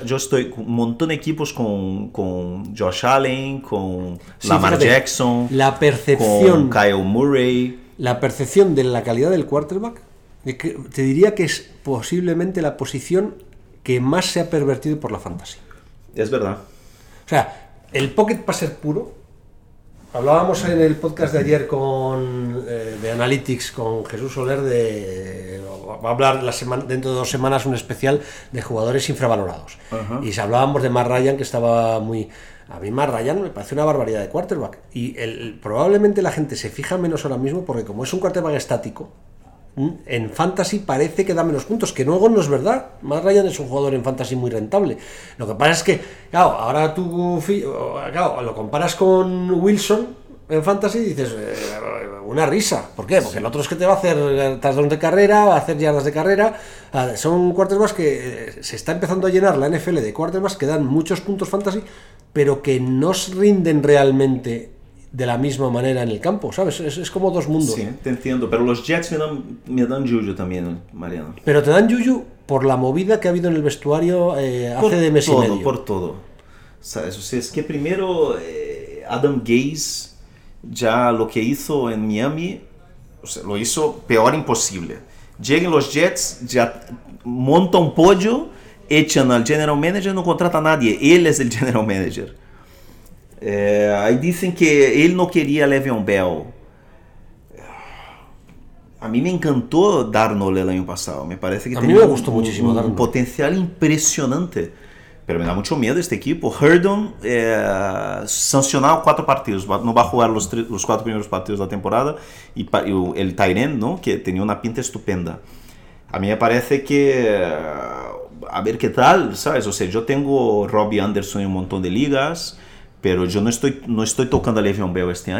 montón de equipos con, con Josh Allen, con Sí, Lamar fíjate, Jackson, la percepción- con Kyle Murray. la percepción de la calidad del quarterback, te diría que es posiblemente la posición que más se ha pervertido por la fantasy. Es verdad. O sea, el pocket passer puro. Hablábamos en el podcast de ayer con eh, de Analytics con Jesús Soler de va a hablar la semana, dentro de dos semanas un especial de jugadores infravalorados. Y si hablábamos de Matt Ryan que estaba muy a mí Matt Ryan me parece una barbaridad de quarterback y el- probablemente la gente se fija menos ahora mismo porque como es un quarterback estático ¿m? en fantasy parece que da menos puntos, que luego no es verdad. Matt Ryan es un jugador en fantasy muy rentable. Lo que pasa es que, claro, ahora tú claro, lo comparas con Wilson en fantasy y dices, eh, una risa. ¿Por qué? Porque el otro es que te va a hacer eh, touchdowns de carrera, va a hacer yardas de carrera. Ah, Son quarterbacks que eh, se está empezando a llenar la NFL de quarterbacks que dan muchos puntos fantasy, pero que no rinden realmente de la misma manera en el campo, ¿sabes? Es, es como dos mundos. Sí, te entiendo. Pero los Jets me dan, me dan juju también, Mariano. Pero te dan yuyu por la movida que ha habido en el vestuario eh, Por hace de mes todo, y medio. por todo. ¿Sabes? O sea, es que primero eh, Adam Gaze ya lo que hizo en Miami, o sea, lo hizo peor imposible. Llegan los Jets, ya monta un pollo, echan al general manager, no contrata a nadie. Él es el *laughs* general manager. Eh, ahí dicen que él no quería a Le'Veon Bell. A mí me encantó Darnold el año pasado. Me parece que A muchísimo un, Darnold. potencial impresionante. Pero me da mucho miedo este equipo. Herndon eh, sancionado cuatro partidos. Va- No va a jugar los, tres- los cuatro primeros partidos de la temporada. Y, pa- y el Tyren, ¿no? que tenía una pinta estupenda. A mí me parece que... eh, a ver qué tal, ¿sabes? O sea, yo tengo Robbie Anderson en un montón de ligas. Pero yo no estoy, no estoy tocando a Le'Veon Bell este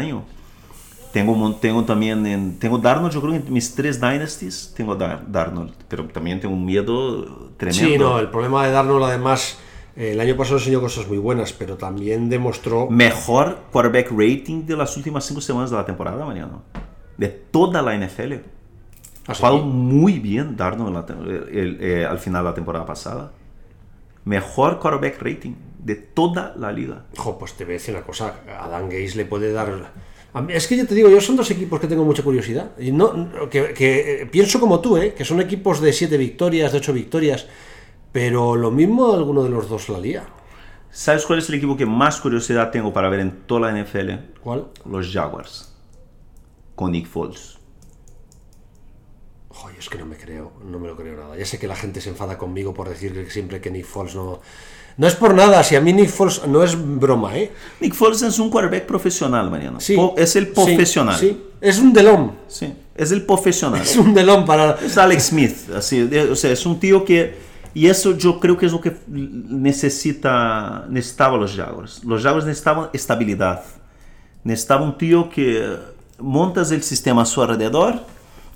mon- tengo también en, tengo Darnold, yo creo que en mis tres dynasties tengo Dar- Darnold, pero también tengo un miedo tremendo. Sí, no, el problema de Darnold además, el año pasado enseñó cosas muy buenas, pero también demostró... Mejor quarterback rating de las últimas cinco semanas de la temporada, Mariano. De toda la NFL. Así Jugado que- muy bien Darnold eh, al final de la temporada pasada. Mejor quarterback rating de toda la liga. Jo, pues te voy a decir una cosa, a Dan Gaze le puede dar... Es que yo te digo, yo son dos equipos que tengo mucha curiosidad. Y no, no- que, que, eh, pienso como tú, ¿eh? que son equipos de siete victorias, de ocho victorias, pero lo mismo alguno de los dos la lía. ¿Sabes cuál es el equipo que más curiosidad tengo para ver en toda la NFL? ¿Cuál? Los Jaguars. Con Nick Foles. Joder, es que no me creo, no me lo creo nada. Ya sé que la gente se enfada conmigo por decir que siempre que Nick Foles no... No es por nada, si a mí Nick Foles no es broma, ¿eh? Nick Foles es un quarterback profesional, Mariano. Sí. Es el profesional. Sí, es un delón. Sí, es el profesional. Es un delón para... Es Alex Smith, así, o sea, es un tío que y eso yo creo que es lo que necesita necesitaban los Jaguars. Los Jaguars necesitaban estabilidad. Necesitaba un tío que montas el sistema a su alrededor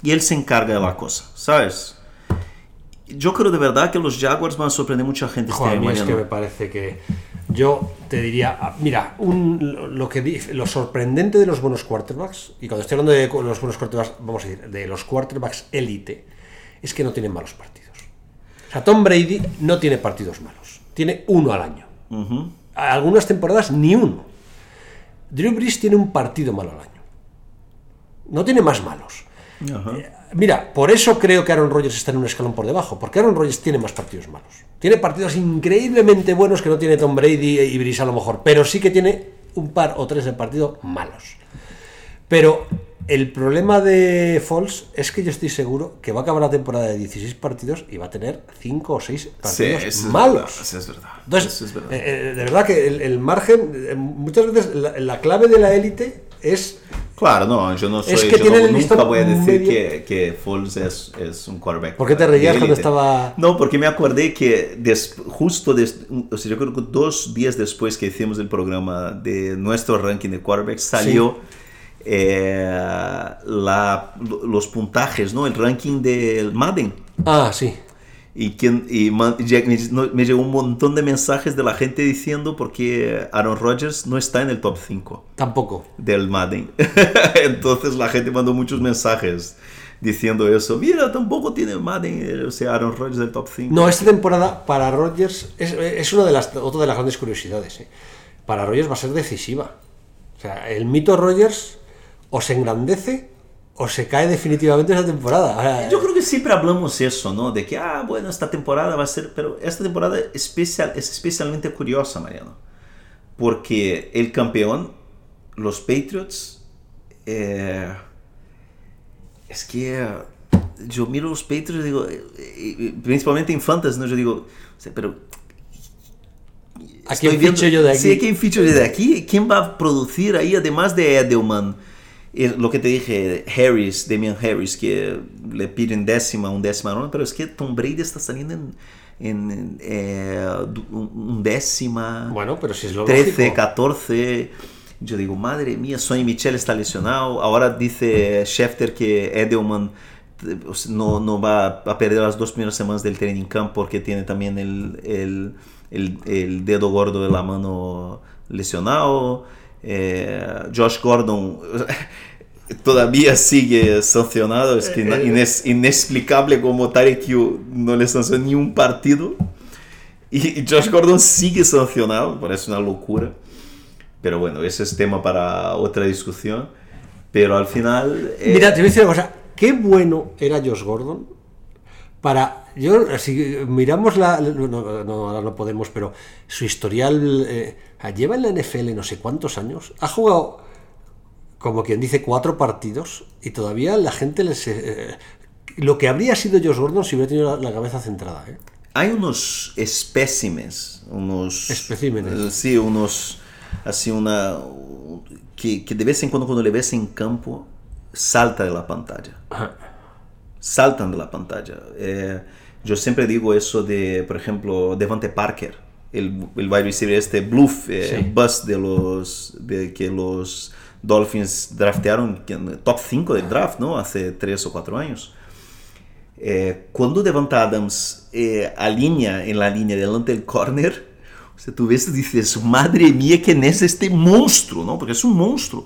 y él se encarga de la cosa, ¿sabes? Yo creo de verdad que los Jaguars van a sorprender mucha gente este Joder, año. es que me parece que yo te diría, ah, mira, un, lo que lo sorprendente de los buenos quarterbacks, y cuando estoy hablando de los buenos quarterbacks, vamos a decir, de los quarterbacks élite, es que no tienen malos partidos. O sea, Tom Brady no tiene partidos malos, tiene uno al año. Algunas temporadas ni uno. Drew Brees tiene un partido malo al año. No tiene más malos. Ajá. Mira, por eso creo que Aaron Rodgers está en un escalón por debajo, porque Aaron Rodgers tiene más partidos malos. Tiene partidos increíblemente buenos que no tiene Tom Brady y Brees a lo mejor, pero sí que tiene un par o tres de partidos malos. Pero el problema de Foles es que yo estoy seguro que va a acabar la temporada de 16 partidos y va a tener 5 o 6 Sí, partidos eso es malos. verdad, eso es verdad. Entonces, Eso es verdad. eh, eh, de verdad que el, el margen, eh, muchas veces la, la clave de la élite es Claro, no, yo no soy, Es que yo no- nunca voy a decir que, que Foles es, es un quarterback. ¿Por qué te reías cuando estaba- No, porque me acordé que des- justo, des- o sea, yo creo que dos días después que hicimos el programa de nuestro ranking de quarterbacks, salió eh, la, los puntajes, ¿no? El ranking del Madden. Ah, sí. Y, quien, y man- me llegó un montón de mensajes de la gente diciendo porque Aaron Rodgers no está en el top 5 Tampoco. del Madden. *laughs* Entonces la gente mandó muchos mensajes diciendo eso. Mira, tampoco tiene Madden, eh, o sea, Aaron Rodgers del top 5. No, esta temporada para Rodgers es, es una de las otra de las grandes curiosidades. ¿eh? Para Rodgers va a ser decisiva. O sea, el mito Rodgers o se engrandece o se cae definitivamente esa temporada. Ahora, Yo creo que siempre hablamos eso, ¿no? De que, ah, bueno, esta temporada va a ser, pero esta temporada especial, es especialmente curiosa, Mariano. Porque el campeón, los Patriots, eh, es que eh, yo miro los Patriots digo, eh, eh, principalmente en Fantasy, ¿no? Yo digo, pero ¿A quién viendo- ficho yo de aquí? Sí, ¿quién ficho yo de aquí? ¿Quién va a producir ahí, además de Edelman? Eh, Lo que te dije, Harris, Damian Harris, que le piden décima, un décima ronda, pero es que Tom Brady está saliendo en, en, eh, un décima, Bueno, pero si es lo 13, lógico. 14. Yo digo, madre mía, Sonny Michel está lesionado. Ahora dice Schefter que Edelman no, no va a perder las dos primeras semanas del training camp porque tiene también el, el, el- el dedo gordo de la mano lesionado. Eh, Josh Gordon *laughs* todavía sigue sancionado. Es que Eh, ines- inexplicable como Tarek Hill no le sancionó ni un partido. Y Josh Gordon sigue sancionado, parece una locura. Pero bueno, ese es tema para otra discusión. Pero al final... eh, Mira, te voy a decir una cosa. Qué bueno era Josh Gordon para... Yo, si miramos la... No, no, no, ahora no podemos, pero su historial... eh, lleva en la NFL no sé cuántos años. Ha jugado, como quien dice, cuatro partidos y todavía la gente les... eh, lo que habría sido Josh Gordon si hubiera tenido la, la cabeza centrada. ¿eh? Hay unos espécimes, unos... Especímenes. eh, Sí, unos... Así una... Que, que de vez en cuando cuando le ves en campo, salta de la pantalla. Saltan de la pantalla. Eh, yo siempre digo eso de, por ejemplo, Devante Parker, el, el wide receiver este bluff, eh, Sí. bust de los de que los Dolphins draftearon el top 5 del draft, ¿no? Hace 3 o 4 años. Eh, cuando Devante Adams eh, alinea en la línea delante del corner, o sea, tú ves y dices, madre mía, ¿quién es este monstruo? ¿no? Porque es un monstruo.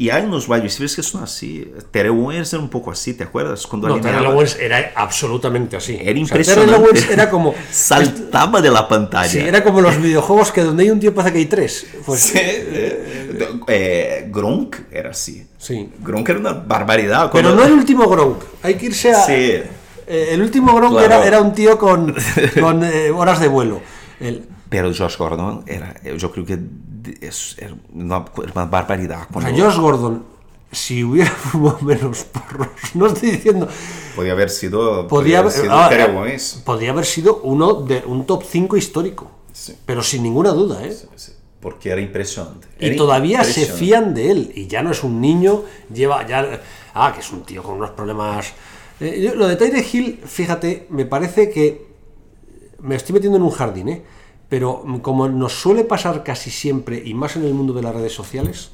Y hay unos wide receivers que son así. Terrell Owens era un poco así, ¿te acuerdas? Cuando No, Terrell Owens era absolutamente así. Era O sea, impresionante. Owens era como... *laughs* Saltaba de la pantalla. Sí, era como los *laughs* videojuegos que donde hay un tío pasa que hay tres. Pues, Sí, eh, eh, Gronk era así. sí. Gronk era una barbaridad. Pero no el último Gronk. Hay que irse a. Sí. Eh, el último Gronk Claro. era, era un tío con, *laughs* con eh, horas de vuelo. El- Pero Josh Gordon era, yo creo que es una, una barbaridad. o sea, Cuando- Josh Gordon si hubiera *laughs* fumado menos porros, no estoy diciendo, Podría haber sido. podría, haber haber- sido ah, eh, haber sido uno de un top 5 histórico, Sí. pero sin ninguna duda, ¿eh? Sí, Porque era impresionante. Y todavía se fían de él. Y ya no es un niño, lleva ya. Ah, que es un tío con unos problemas. Eh, yo- lo de Tyre Hill, fíjate, me parece que. Me estoy metiendo en un jardín, ¿eh? Pero como nos suele pasar casi siempre, y más en el mundo de las redes sociales,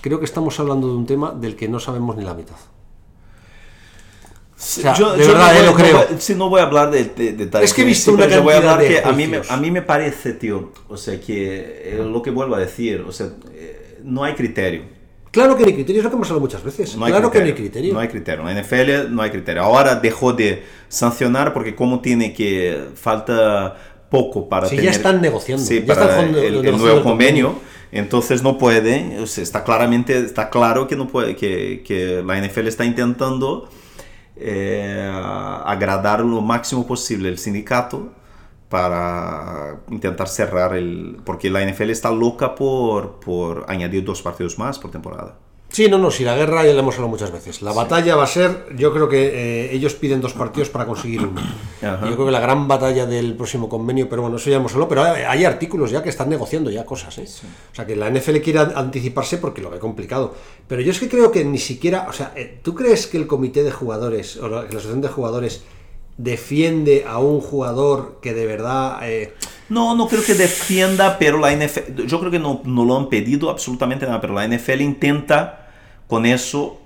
creo que estamos hablando de un tema del que no sabemos ni la mitad. sea, yo, de yo verdad, no eh, lo no creo. sí, no voy a hablar de, de, de Tyreek Es que he visto sí, una voy a cantidad hablar de que a mí, me, a mí me parece, tío, o sea, que eh, lo que vuelvo a decir, o sea, eh, no hay criterio. Claro que no hay criterio, es lo que hemos hablado muchas veces. No claro criterio, que no hay criterio. No hay criterio. En la NFL no hay criterio. Ahora dejó de sancionar porque como tiene que falta poco para Sí, ya tener están negociando, sí, ya para están el, nuevo convenio. Entonces no puede, o sea, está claramente, está claro que no puede, que, que la NFL está intentando eh, agradar lo máximo posible el sindicato para intentar cerrar el, porque la NFL está loca por, por añadir dos partidos más por temporada. Sí, no, no, si la guerra ya la hemos hablado muchas veces. La batalla va a ser, yo creo que eh, ellos piden dos partidos para conseguir uno. *coughs* Ajá. Yo creo que la gran batalla del próximo convenio, pero bueno, eso ya hemos hablado, pero hay, artículos ya que están negociando ya cosas, ¿eh? O sea, que la NFL quiere an- anticiparse porque lo ve complicado. Pero yo es que creo que ni siquiera, o sea, eh, ¿tú crees que el comité de jugadores o la, que la asociación de jugadores defiende a un jugador que de verdad... eh, No, no creo que defienda, pero la NFL, yo creo que no, no lo han pedido absolutamente nada, pero la NFL intenta con eso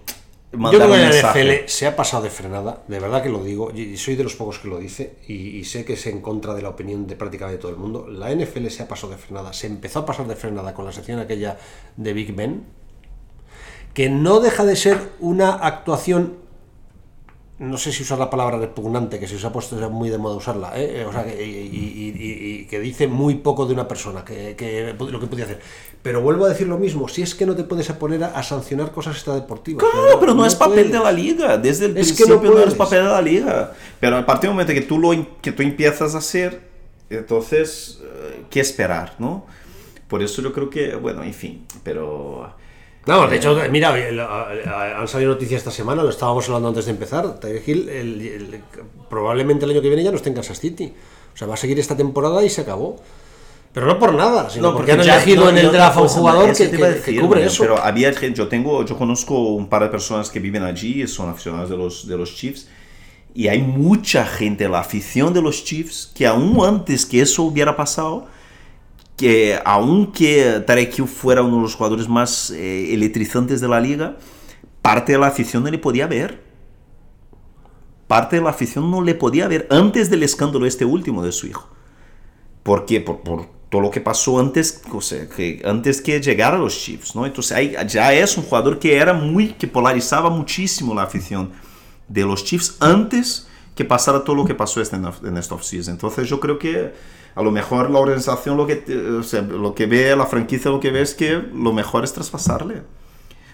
Yo mandar creo un que la mensaje. NFL se ha pasado de frenada, de verdad que lo digo, y y soy de los pocos que lo dice, y, y sé que es en contra de la opinión de prácticamente todo el mundo. La NFL se ha pasado de frenada, se empezó a pasar de frenada con la sección aquella de Big Ben, que no deja de ser una actuación, no sé si usar la palabra repugnante, que se os ha puesto ya muy de moda usarla, ¿eh? o sea, que, y, y- y- y que dice muy poco de una persona, que, que lo que podía hacer. Pero vuelvo a decir lo mismo, si es que no te puedes poner a, a sancionar cosas extradeportivas. Claro, pero no, es papel puedes. de la liga, desde el Es que no no, es papel de la liga. Pero a partir del momento que tú, lo, que tú empiezas a hacer, entonces, eh, ¿qué esperar, no? Por eso yo creo que, bueno, en fin, pero... No, de hecho, mira, han salido noticias esta semana, lo estábamos hablando antes de empezar. Tyreek Hill, el- el- probablemente el año que viene ya no esté en Kansas City. O sea, va a seguir esta temporada y se acabó. Pero no por nada, sino porque, han ya- elegido no, en el no, draft a un pues, jugador que, que- que decir, cubre ¿no? eso. Pero había gente, yo tengo, yo conozco un par de personas que viven allí y son aficionados de los, de los Chiefs. Y hay mucha gente, la afición de los Chiefs, que aún antes que eso hubiera pasado, que aunque Tarek fuera uno de los jugadores más eh, electrizantes de la liga, parte de la afición no le podía ver. Parte de la afición no le podía ver antes del escándalo este último de su hijo. ¿Por qué? Por, todo lo que pasó antes, o que, antes que llegara a los Chiefs, ¿no? Entonces ahí ya es un jugador que era muy, que polarizaba muchísimo la afición de los Chiefs antes que pasara todo lo que pasó este, en esta offseason. Entonces yo creo que a lo mejor la organización lo que, o sea, lo que ve, la franquicia lo que ve es que lo mejor es traspasarle.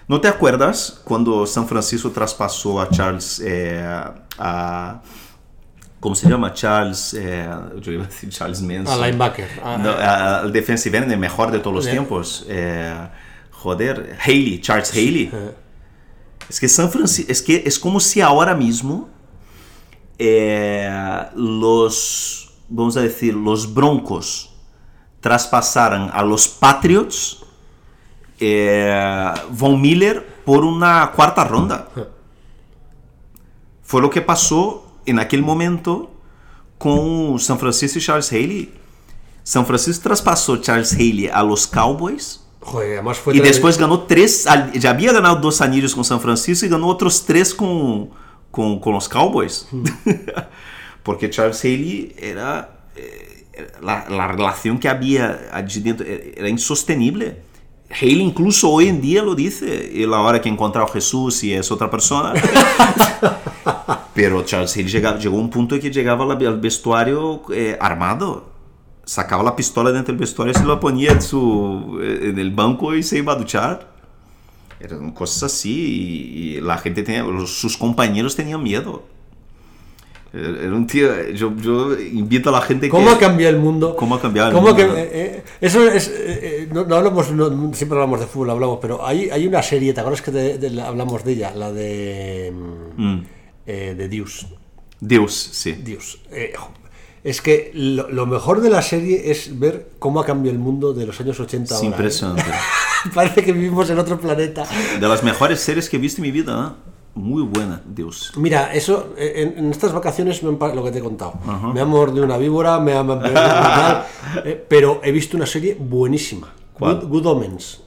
¿No te acuerdas cuando San Francisco traspasó a Charles, eh, a, ¿cómo se llama? Charles, eh, yo iba a decir Charles Manson. A linebacker. No, a- al defensive end, el mejor de todos los tiempos. Eh, joder, Haley, Charles Haley. Es que San Francisco, es que es como si ahora mismo eh, los, vamos a decir, los Broncos traspasaran a los Patriots eh, Von Miller por una cuarta ronda. Fue lo que pasó en aquel momento con San Francisco y Charles Haley. San Francisco traspasó Charles Haley a los Cowboys. Joder, además fue Y tremendo. después ganó tres, al- ya había ganado dos anillos con San Francisco y ganó otros tres con, con, con los Cowboys. *laughs* Porque Charles Haley era, eh, la, la relación que había allí dentro eh, era insostenible. Haley incluso hoy en día lo dice, y la hora que encontró a Jesús y es otra persona. *laughs* Pero Charles Haley llegaba- llegó a un punto en que llegaba al al vestuario eh, armado sacaba la pistola dentro del vestuario, se la ponía en, su, eh, en el banco y se iba a duchar. Eran cosas así y, y la gente tenía, los- sus compañeros tenían miedo. Era un tío, yo, yo invito a la gente ¿Cómo que... ha cambiado el mundo? ¿Cómo ha cambiado el ¿Cómo mundo, que- no? eh, eh, eso es. eh, eh, no, no hablamos, no- siempre hablamos de fútbol, hablamos, pero hay, hay una serie, ¿te acuerdas que de- de la- hablamos de ella? La de. mm, Mm. eh, de Deus. Dios, sí. Dios. Eh, es que lo, lo mejor de la serie es ver cómo ha cambiado el mundo de los años 80 Es ahora. ¿eh? impresionante. *laughs* Parece que vivimos en otro planeta. De las mejores series que he visto en mi vida, ¿no? Muy buena, Dios. Mira, eso, eh, en, en estas vacaciones, me han lo que te he contado, me ha mordido una víbora, me ha... me ha- eh, pero he visto una serie buenísima. ¿Cuál? Good, Good Omens.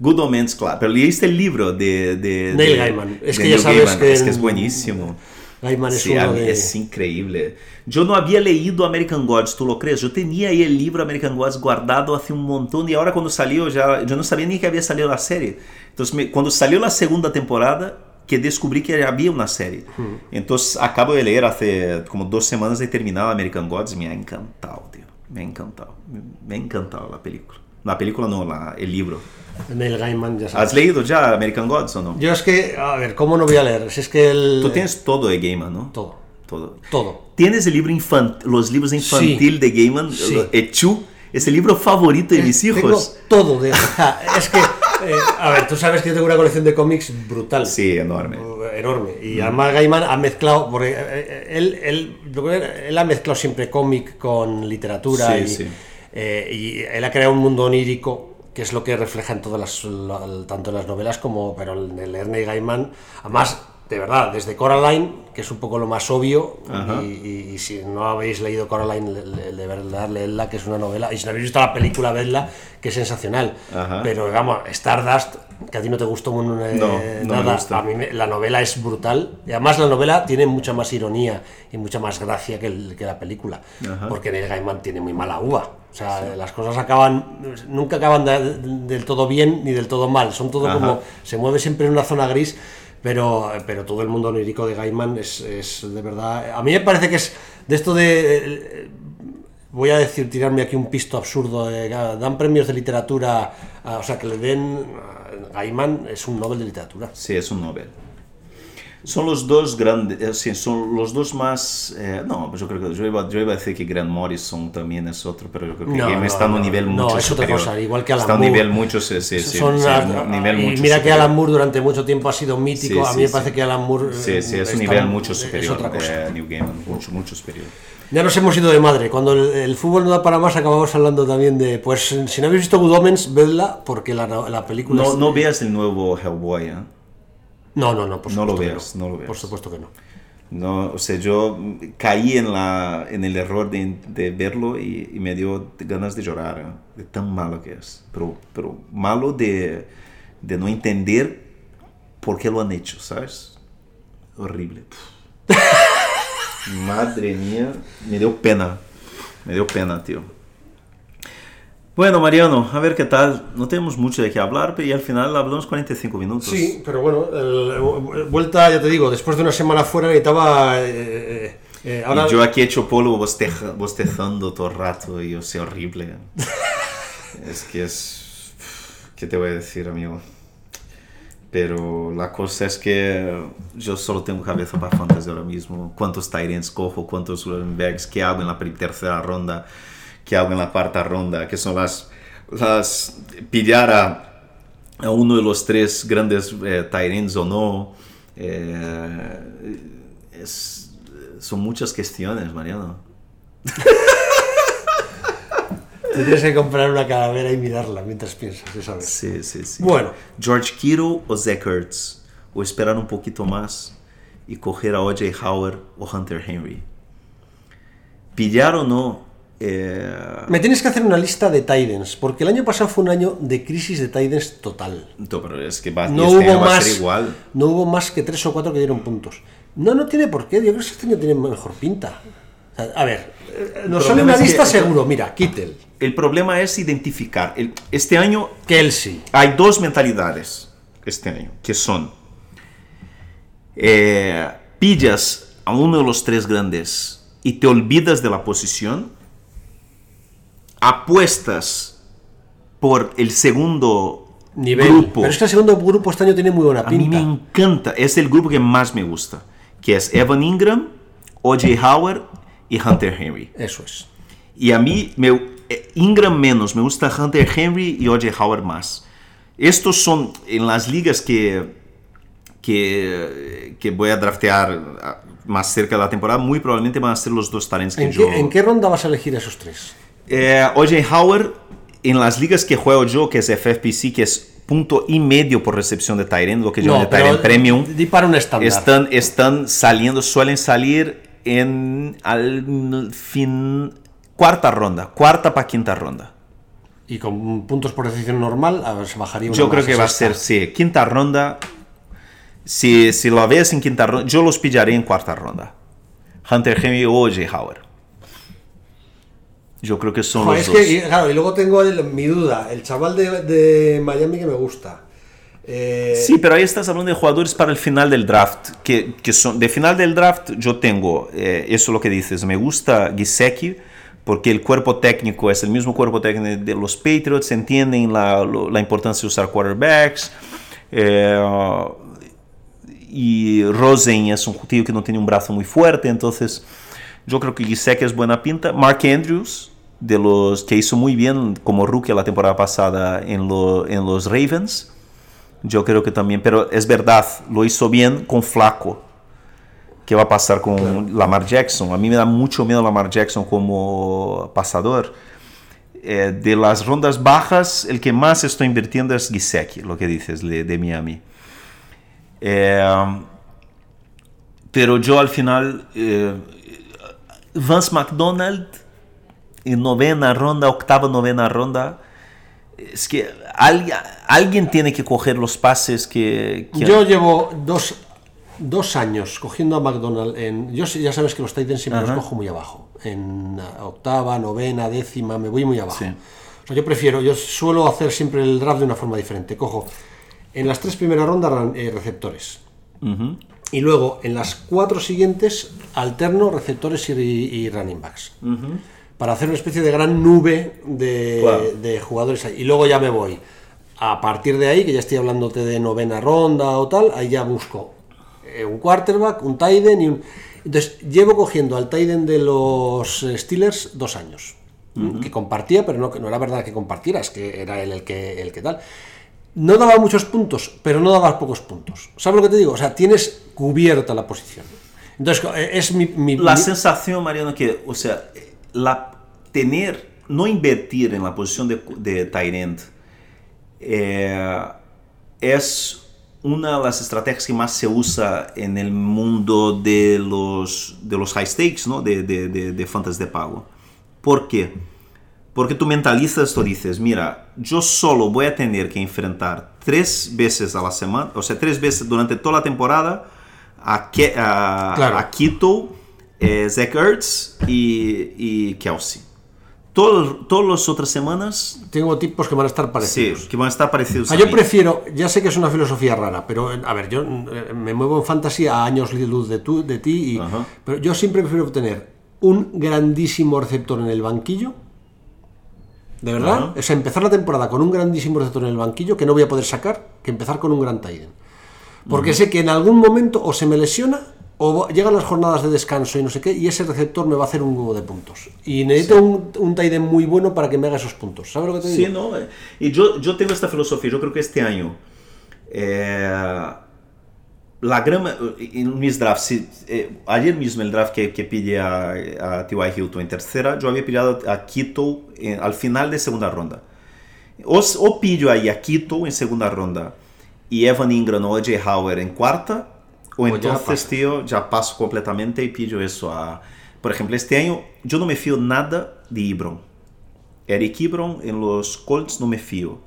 Good Omens, claro. Pero leíste el libro de... de Neil de- Gaiman. Es que ya sabes Gaiman. que Es que es en- buenísimo. Gaiman es Sí, de... es increíble. Yo no había leído American Gods, ¿tú lo crees? Yo tenía ahí el libro American Gods guardado hace un montón y ahora cuando salió ya, yo no sabía ni que había salido la serie. Entonces me- cuando salió la segunda temporada, que descubrí que había una serie. Entonces acabo de leer hace como dos semanas he terminado American Gods me ha encantado, tío. Me ha encantado. Me, ha encantado la película. La película no, la- el libro. Neil Gaiman, ya sabes. ¿Has leído ya American Gods o no? Yo es que, a ver, ¿cómo no voy a leer? Si es que el... Tú tienes todo de Gaiman, ¿no? Todo, Todo. todo. ¿Tienes el libro infant los libros infantil de Gaiman? Sí. Echu, es el libro favorito de mis Tengo hijos. todo de... es que, eh, a ver, tú sabes que yo tengo una colección de cómics brutal. Sí, enorme. enorme. Y además Gaiman ha mezclado, porque eh, eh, él, él, él ha mezclado siempre cómic con literatura Sí, y, sí. eh, y él ha creado un mundo onírico que es lo que refleja en todas las, la- tanto en las novelas como, pero en el Ernest Gaiman, además, de verdad, desde Coraline, que es un poco lo más obvio, y, y- y si no habéis leído Coraline, le- le- de verdad, leedla, que es una novela, y si no habéis visto la película, vedla, que es sensacional. Ajá. Pero, digamos, Stardust, que a ti no te gustó eh, No, no nada, a mí me- la novela es brutal y además la novela tiene mucha más ironía y mucha más gracia que, el- que la película Ajá. porque Neil Gaiman tiene muy mala uva o sea las cosas acaban nunca acaban de- del todo bien ni del todo mal son todo Ajá. como se mueve siempre en una zona gris pero, pero todo el mundo onírico de Gaiman es, es de verdad a mí me parece que es de esto de eh, voy a decir, tirarme aquí un pisto absurdo. eh, dan premios de literatura, a- o sea, que le den. Gaiman es un Nobel de literatura. Sí, es un Nobel. Son los dos grandes, eh, sí, son los dos más... eh, no, pues yo creo que yo iba, yo iba a decir que Grant Morrison también es otro, pero yo creo que No, Gaiman no, está en un no, nivel no, mucho es otra superior. cosa, igual que Alan Está a un Moore. nivel mucho, sí, sí, sí, Son sí, nivel y mucho mira que superior. Alan Moore durante mucho tiempo ha sido mítico. Sí, a mí me parece que Alan Moore. Sí, sí, eh, es un está- nivel mucho es superior otra cosa. New Gaiman, mucho, mucho superior. Ya nos hemos ido de madre. Cuando el, el fútbol no da para más, acabamos hablando también de. Pues si no habéis visto Good Omens, vedla, porque la, la película. No, es- no veas el nuevo Hellboy, ¿eh? No, no, no, por no lo supuesto que veas, no lo veas. Por supuesto que no. No, o sea, yo caí en, la, en el error de, de verlo y, y me dio ganas de llorar, ¿eh? de tan malo que es. Pero, pero malo de, de no entender por qué lo han hecho, ¿sabes? Horrible. *laughs* Madre mía, me dio pena. Me dio pena, tío. Bueno, Mariano, a ver qué tal. No tenemos mucho de qué hablar, y al final hablamos 45 minutos. Sí, pero bueno, el- vuelta, ya te digo, después de una semana fuera necesitaba. eh, eh, eh, ahora, Y yo aquí hecho polvo bosteja- bostezando todo el rato y yo sé horrible. *laughs* es que es... ¿Qué te voy a decir, amigo? Pero la cosa es que yo solo tengo cabeza para fantasy ahora mismo. ¿Cuántos Tyrants cojo? ¿Cuántos running backs? ¿Qué hago en la tercera ronda? ¿Qué hago en la cuarta ronda? ¿Qué son las... las pillar a, a uno de los tres grandes eh, Tyrants o no? Eh, es- son muchas cuestiones, Mariano. *laughs* tienes que comprar una calavera y mirarla mientras piensas, ya sabes. Sí, sí, sí. Bueno, George Kittle o Zach Ertz. O esperar un poquito más y coger a O.J. Howard o Hunter Henry. Pillar o no. Eh, me tienes que hacer una lista de Titans, porque el año pasado fue un año de crisis de Titans total. no, pero es que va, No este hubo a más. ser igual. No hubo más que tres o cuatro que dieron puntos. No, no tiene por qué. Yo creo que este año tiene mejor pinta. O sea, a ver, eh, nos sale una es que- lista seguro. Mira, Kittel, El problema es identificar. El- este año Kelsey, hay dos mentalidades este año, que son, eh, pillas a uno de los tres grandes y te olvidas de la posición, apuestas por el segundo nivel. grupo. Pero es que el segundo grupo este año tiene muy buena a mí pinta. me encanta, es el grupo que más me gusta, que es Evan Ingram, O.J. Howard y Hunter Henry. Eso es. Y a mí, me, eh, Ingram menos, me gusta Hunter Henry y O.J. Howard más. Estos son en las ligas que, que, que voy a draftear ah, más cerca de la temporada, muy probablemente van a ser los dos talents que ¿En yo... qué, en qué ronda vas a elegir esos tres? Eh, O.J. Howard, en las ligas que juego yo, que es FFPC, que es punto y medio por recepción de Tyrant, lo que yo de Tyrant Premium, Di para un estándar. están, están saliendo, suelen salir en al fin cuarta ronda, cuarta para quinta ronda. Y con puntos por decisión normal, a ver, se bajaría Yo creo que va a ser, sí, quinta ronda. Si, si lo ves en quinta ronda, yo los pillaré en cuarta ronda. Hunter Henry o O.J. Howard. Yo creo que son Joder, los es dos. que, claro, y luego tengo el- mi duda, el chaval de, de Miami que me gusta. Eh, Sí, pero ahí estás hablando de jugadores para el final del draft. Que, que son, de final del draft yo tengo, eh, eso es lo que dices, me gusta Giseki porque el cuerpo técnico es el mismo cuerpo técnico de los Patriots, entienden la, la importancia de usar quarterbacks. eh, y Rosen es un tío que no tiene un brazo muy fuerte, entonces yo creo que Giseki es buena pinta. Mark Andrews, de los que hizo muy bien como rookie la temporada pasada en, lo- en los Ravens. Yo creo que también, pero es verdad, lo hizo bien con Flaco. ¿Qué va a pasar con Lamar Jackson? A mí me da mucho miedo Lamar Jackson como pasador. Eh, de las rondas bajas, el que más estoy invirtiendo es Giseki, lo que dices de, de Miami. Eh, pero yo al final, eh, Vance McDonald en novena ronda, octava, novena ronda, es que alguien, alguien tiene que coger los pases que... que- Yo llevo dos, dos años cogiendo a McDonald en. Yo ya sabes que los Titans siempre Ajá. los cojo muy abajo. En uh, octava, novena, décima, me voy muy abajo. Sí. O sea, yo prefiero, yo suelo hacer siempre el draft de una forma diferente. Cojo en las tres primeras rondas eh, receptores. Ujú. Y luego en las cuatro siguientes alterno receptores y, y running backs. Para hacer una especie de gran nube de, Claro. de jugadores ahí. Y luego ya me voy. A partir de ahí, que ya estoy hablándote de novena ronda o tal, ahí ya busco eh, un quarterback, un tight end y un... Entonces, llevo cogiendo al tight end de los eh, Steelers dos años. Que compartía, pero no, no era verdad que compartiera, es que era él el que, el que tal. No daba muchos puntos, pero no daba pocos puntos. ¿Sabes lo que te digo? O sea, tienes cubierta la posición. Entonces, eh, es mi... mi- La mi- sensación, Mariano, que, o sea, la, tener, no invertir en la posición de, de end eh, es una de las estrategias que más se usa en el mundo de los, de los high stakes, ¿no? de, de, de, de fantasy de pago. ¿Por qué? Porque tú mentalizas, tú dices, mira, yo solo voy a tener que enfrentar tres veces a la semana, o sea, tres veces durante toda la temporada a, Ke- a, Claro. a Kittle, eh, Zach Ertz y, y Kelsey. Todo- todas las otras semanas, Tengo tipos que van a estar sí, parecidos. que van a estar parecidos Ah, a yo mí. prefiero, ya sé que es una filosofía rara, pero a ver, yo eh, me muevo en fantasy a años luz de, de ti, y- Ajá. pero yo siempre prefiero tener un grandísimo receptor en el banquillo. De verdad, Ajá. es empezar la temporada con un grandísimo receptor en el banquillo que no voy a poder sacar, que empezar con un gran end. Porque sé que en algún momento o se me lesiona o llegan las jornadas de descanso y no sé qué, y ese receptor me va a hacer un huevo de puntos. Y necesito un, un tight end muy bueno para que me haga esos puntos. ¿Sabes lo que te digo? Sí, no. eh, Y yo, yo tengo esta filosofía. Yo creo que este año, eh, la gran, en mis drafts, si- eh, ayer mismo el draft que, que pillé a, a T.Y. Hilton en tercera, yo había pillado a Quito en- al final de segunda ronda. O, o pillo ahí a Quito en segunda ronda y Evan Ingram o O.J. Howard en cuarta, o, entonces, tío, ya paso completamente y pillo eso a... Por ejemplo, este año yo no me fío nada de Ibron. Eric Ibron en los Colts no me fío.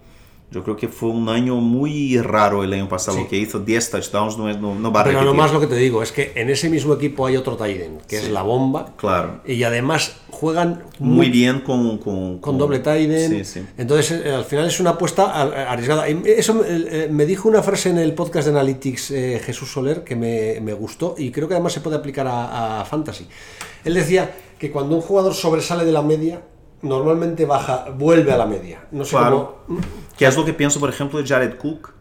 Yo creo que fue un año muy raro el año pasado. Sí. Lo que hizo 10 touchdowns no, no, no va a Pero repetir. lo más lo que te digo es que en ese mismo equipo hay otro end, que es la bomba. Claro. Y además juegan Muy bien con... Con, con doble end. Sí, sí. Entonces, eh, al final es una apuesta arriesgada. Eso eh, me dijo una frase en el podcast de Analytics eh, Jesús Soler que me, me gustó y creo que además se puede aplicar a, a Fantasy. Él decía que cuando un jugador sobresale de la media, normalmente baja, vuelve a la media. No sé Claro. cómo. Que es lo que pienso, por ejemplo, de Jared Cook.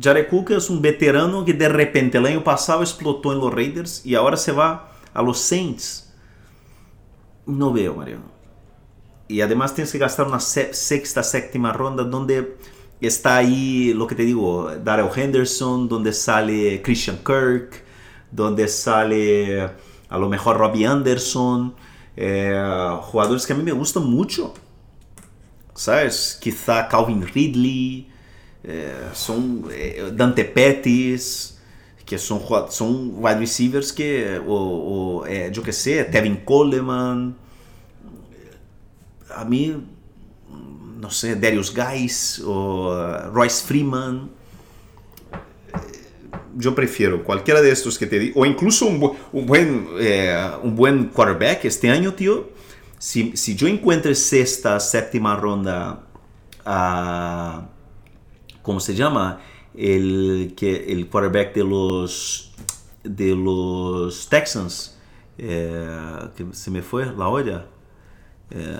Jared Cook es un veterano que de repente el año pasado explotó en los Raiders y ahora se va a los Saints. No veo, Mariano. Y además tienes que gastar una se- sexta, séptima ronda donde está ahí, lo que te digo, Darrell Henderson, donde sale Christian Kirk, donde sale a lo mejor Robbie Anderson, eh, jugadores que a mí me gustan mucho. ¿Sabes? Quizá Calvin Ridley, eh, son eh, Dante Pettis, que son, son wide receivers que, o, o, yo que sé, Tevin Coleman, a mí, no sé, Darius Guys o uh, Royce Freeman. Yo prefiero cualquiera de estos que te digo, o incluso un, bu- un buen, eh, un buen quarterback este año, tío. Si, si yo encuentro sexta, séptima ronda a. ¿Cómo se llama? El, que, el quarterback de los, de los Texans. eh, que se me fue la olla. Eh,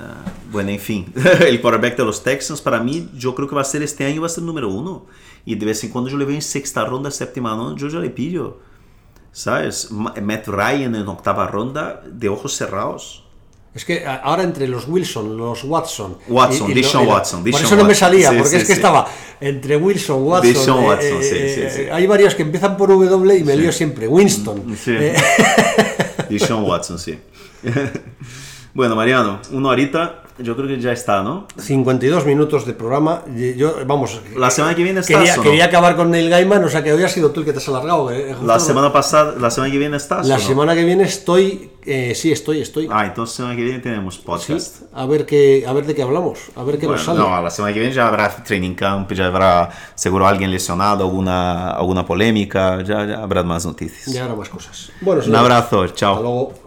bueno, en fin, *laughs* el quarterback de los Texans, para mí, yo creo que va a ser este año, va a ser el número uno. Y de vez en cuando yo le veo en sexta ronda, séptima ronda, yo ya le pillo. ¿Sabes? Ma- Matt Ryan en octava ronda, de ojos cerrados. Es que ahora entre los Wilson, los Watson. Watson, lo- Watson, Por eso no me salía, Sí, porque sí, es que sí. estaba entre Wilson, Watson. Deshaun eh, Watson, eh, sí, eh, sí. Hay varios que empiezan por W y me lío siempre. Winston. Sí. *laughs* Sean Watson, sí. *laughs* bueno, Mariano, una horita, yo creo que ya está, ¿no? 52 minutos de programa. Yo, vamos. La semana que viene estás, quería, ¿o no? quería acabar con Neil Gaiman, o sea que hoy has sido tú el que te has alargado. eh, La semana pasada, la semana que viene estás. la ¿o no? semana que viene estoy. eh, sí, estoy, estoy. Ah, entonces la semana que viene tenemos Sí, podcast. a ver qué, a ver de qué hablamos, a ver qué Bueno, nos sale. no, la semana que viene ya habrá training camp, ya habrá seguro alguien lesionado, alguna, alguna polémica, ya, ya habrá más noticias. Ya habrá más cosas. Bueno, Un abrazo, Hasta chao. luego.